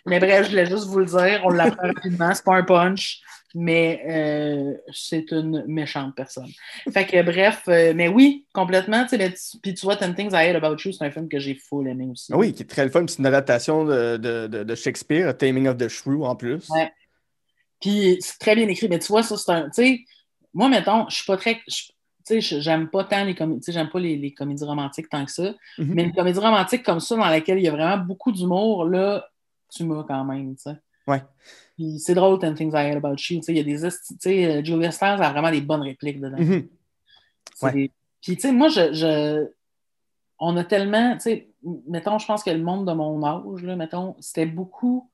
mais bref, je voulais juste vous le dire. On l'apprend rapidement. C'est pas un punch, mais euh, c'est une méchante personne. Fait que bref, euh, mais oui, complètement. Puis tu vois, Ten Things I Hate About You, c'est un film que j'ai full aimé aussi. Oui, qui est très le fun. C'est une adaptation de, de, de, Shakespeare, Taming of the Shrew en plus. Ouais. Puis c'est très bien écrit. Mais tu vois, ça, c'est un. Tu sais, moi, mettons, je suis pas très j'aime pas tant les comédies, j'aime pas les, comédies romantiques tant que ça. Mhm. Mais une comédie romantique comme ça, dans laquelle il y a vraiment beaucoup d'humour, là, tu m'as quand même, tu sais. Ouais. Puis c'est drôle, Ten Things I Hate About You. Il y a des. Tu sais, euh, Julia Stiles a vraiment des bonnes répliques dedans. Mhm. Puis, tu sais, moi, je, On a tellement. Tu sais, mettons, je pense que le monde de mon âge, là, mettons, c'était beaucoup.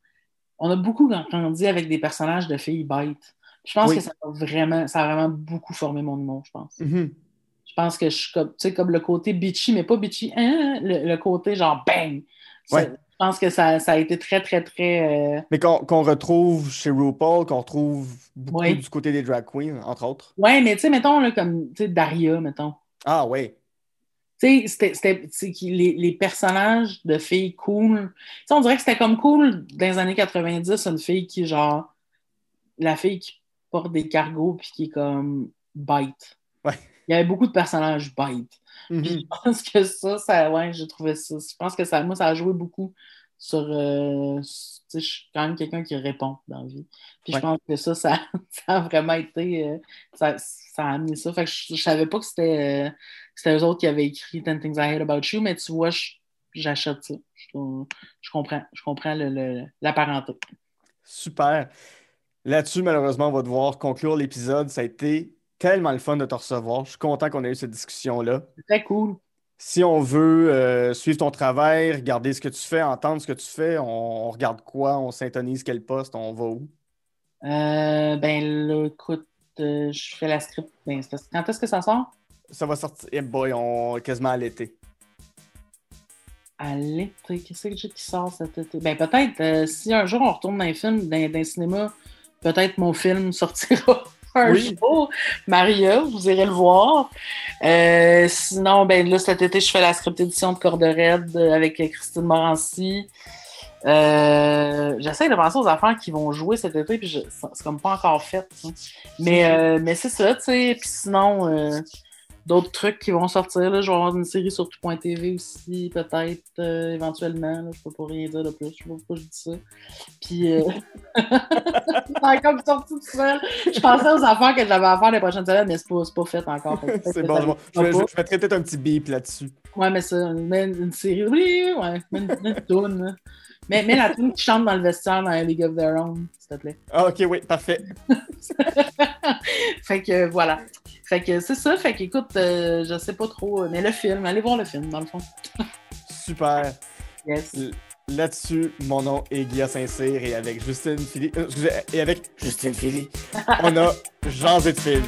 On a beaucoup grandi avec des personnages de filles bêtes. Je pense que ça a, vraiment, ça a vraiment beaucoup formé mon humour, je pense. Mm-hmm. Je pense que je suis comme, comme le côté bitchy, mais pas bitchy, hein, le, côté genre bang. je pense que ça, ça, a été très, très, très. Euh, mais qu'on retrouve chez RuPaul, qu'on retrouve beaucoup du côté des drag queens, entre autres. Ouais, mais tu sais, mettons, là, comme Daria, mettons. Ah, ouais. Tu sais, c'était les, les, personnages de filles cool. sais, on dirait que c'était comme cool dans les années 90, une fille qui, genre, la fille qui porte des cargos puis qui est comme bite. Ouais. Il y avait beaucoup de personnages bite. Mm-hmm. Je pense que ça, ça ouais, j'ai trouvé ça. Je pense que ça, moi, ça a joué beaucoup sur. Euh, je suis quand même quelqu'un qui répond dans la vie. Puis je pense que ça, <laughs> ça, a vraiment été. Euh, ça, ça, a amené ça. Fait que je, savais pas que c'était, euh, eux autres qui avaient écrit Ten Things I Hate About You, mais tu vois, j'achète ça. Je, je, comprends. Je comprends le, la parenté. Super. Là-dessus, malheureusement, on va devoir conclure l'épisode. Ça a été tellement le fun de te recevoir. Je suis content qu'on ait eu cette discussion-là. Très cool. Si on veut euh, suivre ton travail, regarder ce que tu fais, entendre ce que tu fais, on, regarde quoi, on s'intonise quel poste, on va où? Euh, ben là, écoute, euh, je fais la script. Ben, quand est-ce que ça sort? Ça va sortir. Eh boy, on quasiment à l'été. À l'été, qu'est-ce que j'ai qui sort cet été? Ben peut-être, si un jour on retourne dans un film, dans, dans le cinéma, peut-être mon film sortira <laughs> un Oui. jour. Maria, vous irez le voir. Euh, sinon, ben là, cet été, je fais la script édition de Corde Raide avec Christine Morancy. Euh, J'essaie de penser aux affaires qui vont jouer cet été, puis c'est comme pas encore fait. hein. Mais, euh, mais c'est ça, tu sais. Puis sinon, euh, d'autres trucs qui vont sortir. Là. Je vais avoir une série sur tout.tv aussi, peut-être, euh, éventuellement. Là. Je peux pas rien dire de plus. Je sais pas pourquoi je dis ça. Puis, euh... <laughs> comme sorti tout seul. Je pensais aux affaires que j'avais à faire les prochaines semaines, mais c'est pas, pas fait encore. C'est bon, je, vais- je, va vais- pas. je mettrai peut-être un petit bip là-dessus. Ouais, mais ça, une, une série. Oui, ouais, une, une. Mais, mais la tune qui chante dans le vestiaire dans League of Their Own, s'il te plaît. Ah, ok, oui, parfait. <laughs> fait que voilà. Fait que c'est ça. Fait que écoute, euh, je sais pas trop. Mais le film, allez voir le film, dans le fond. Super. Yes. L- Là-dessus, mon nom est Guillaume Saint-Cyr et avec Justine Philly. euh, excusez, et avec Justine Philly, <laughs> on a Jean de film.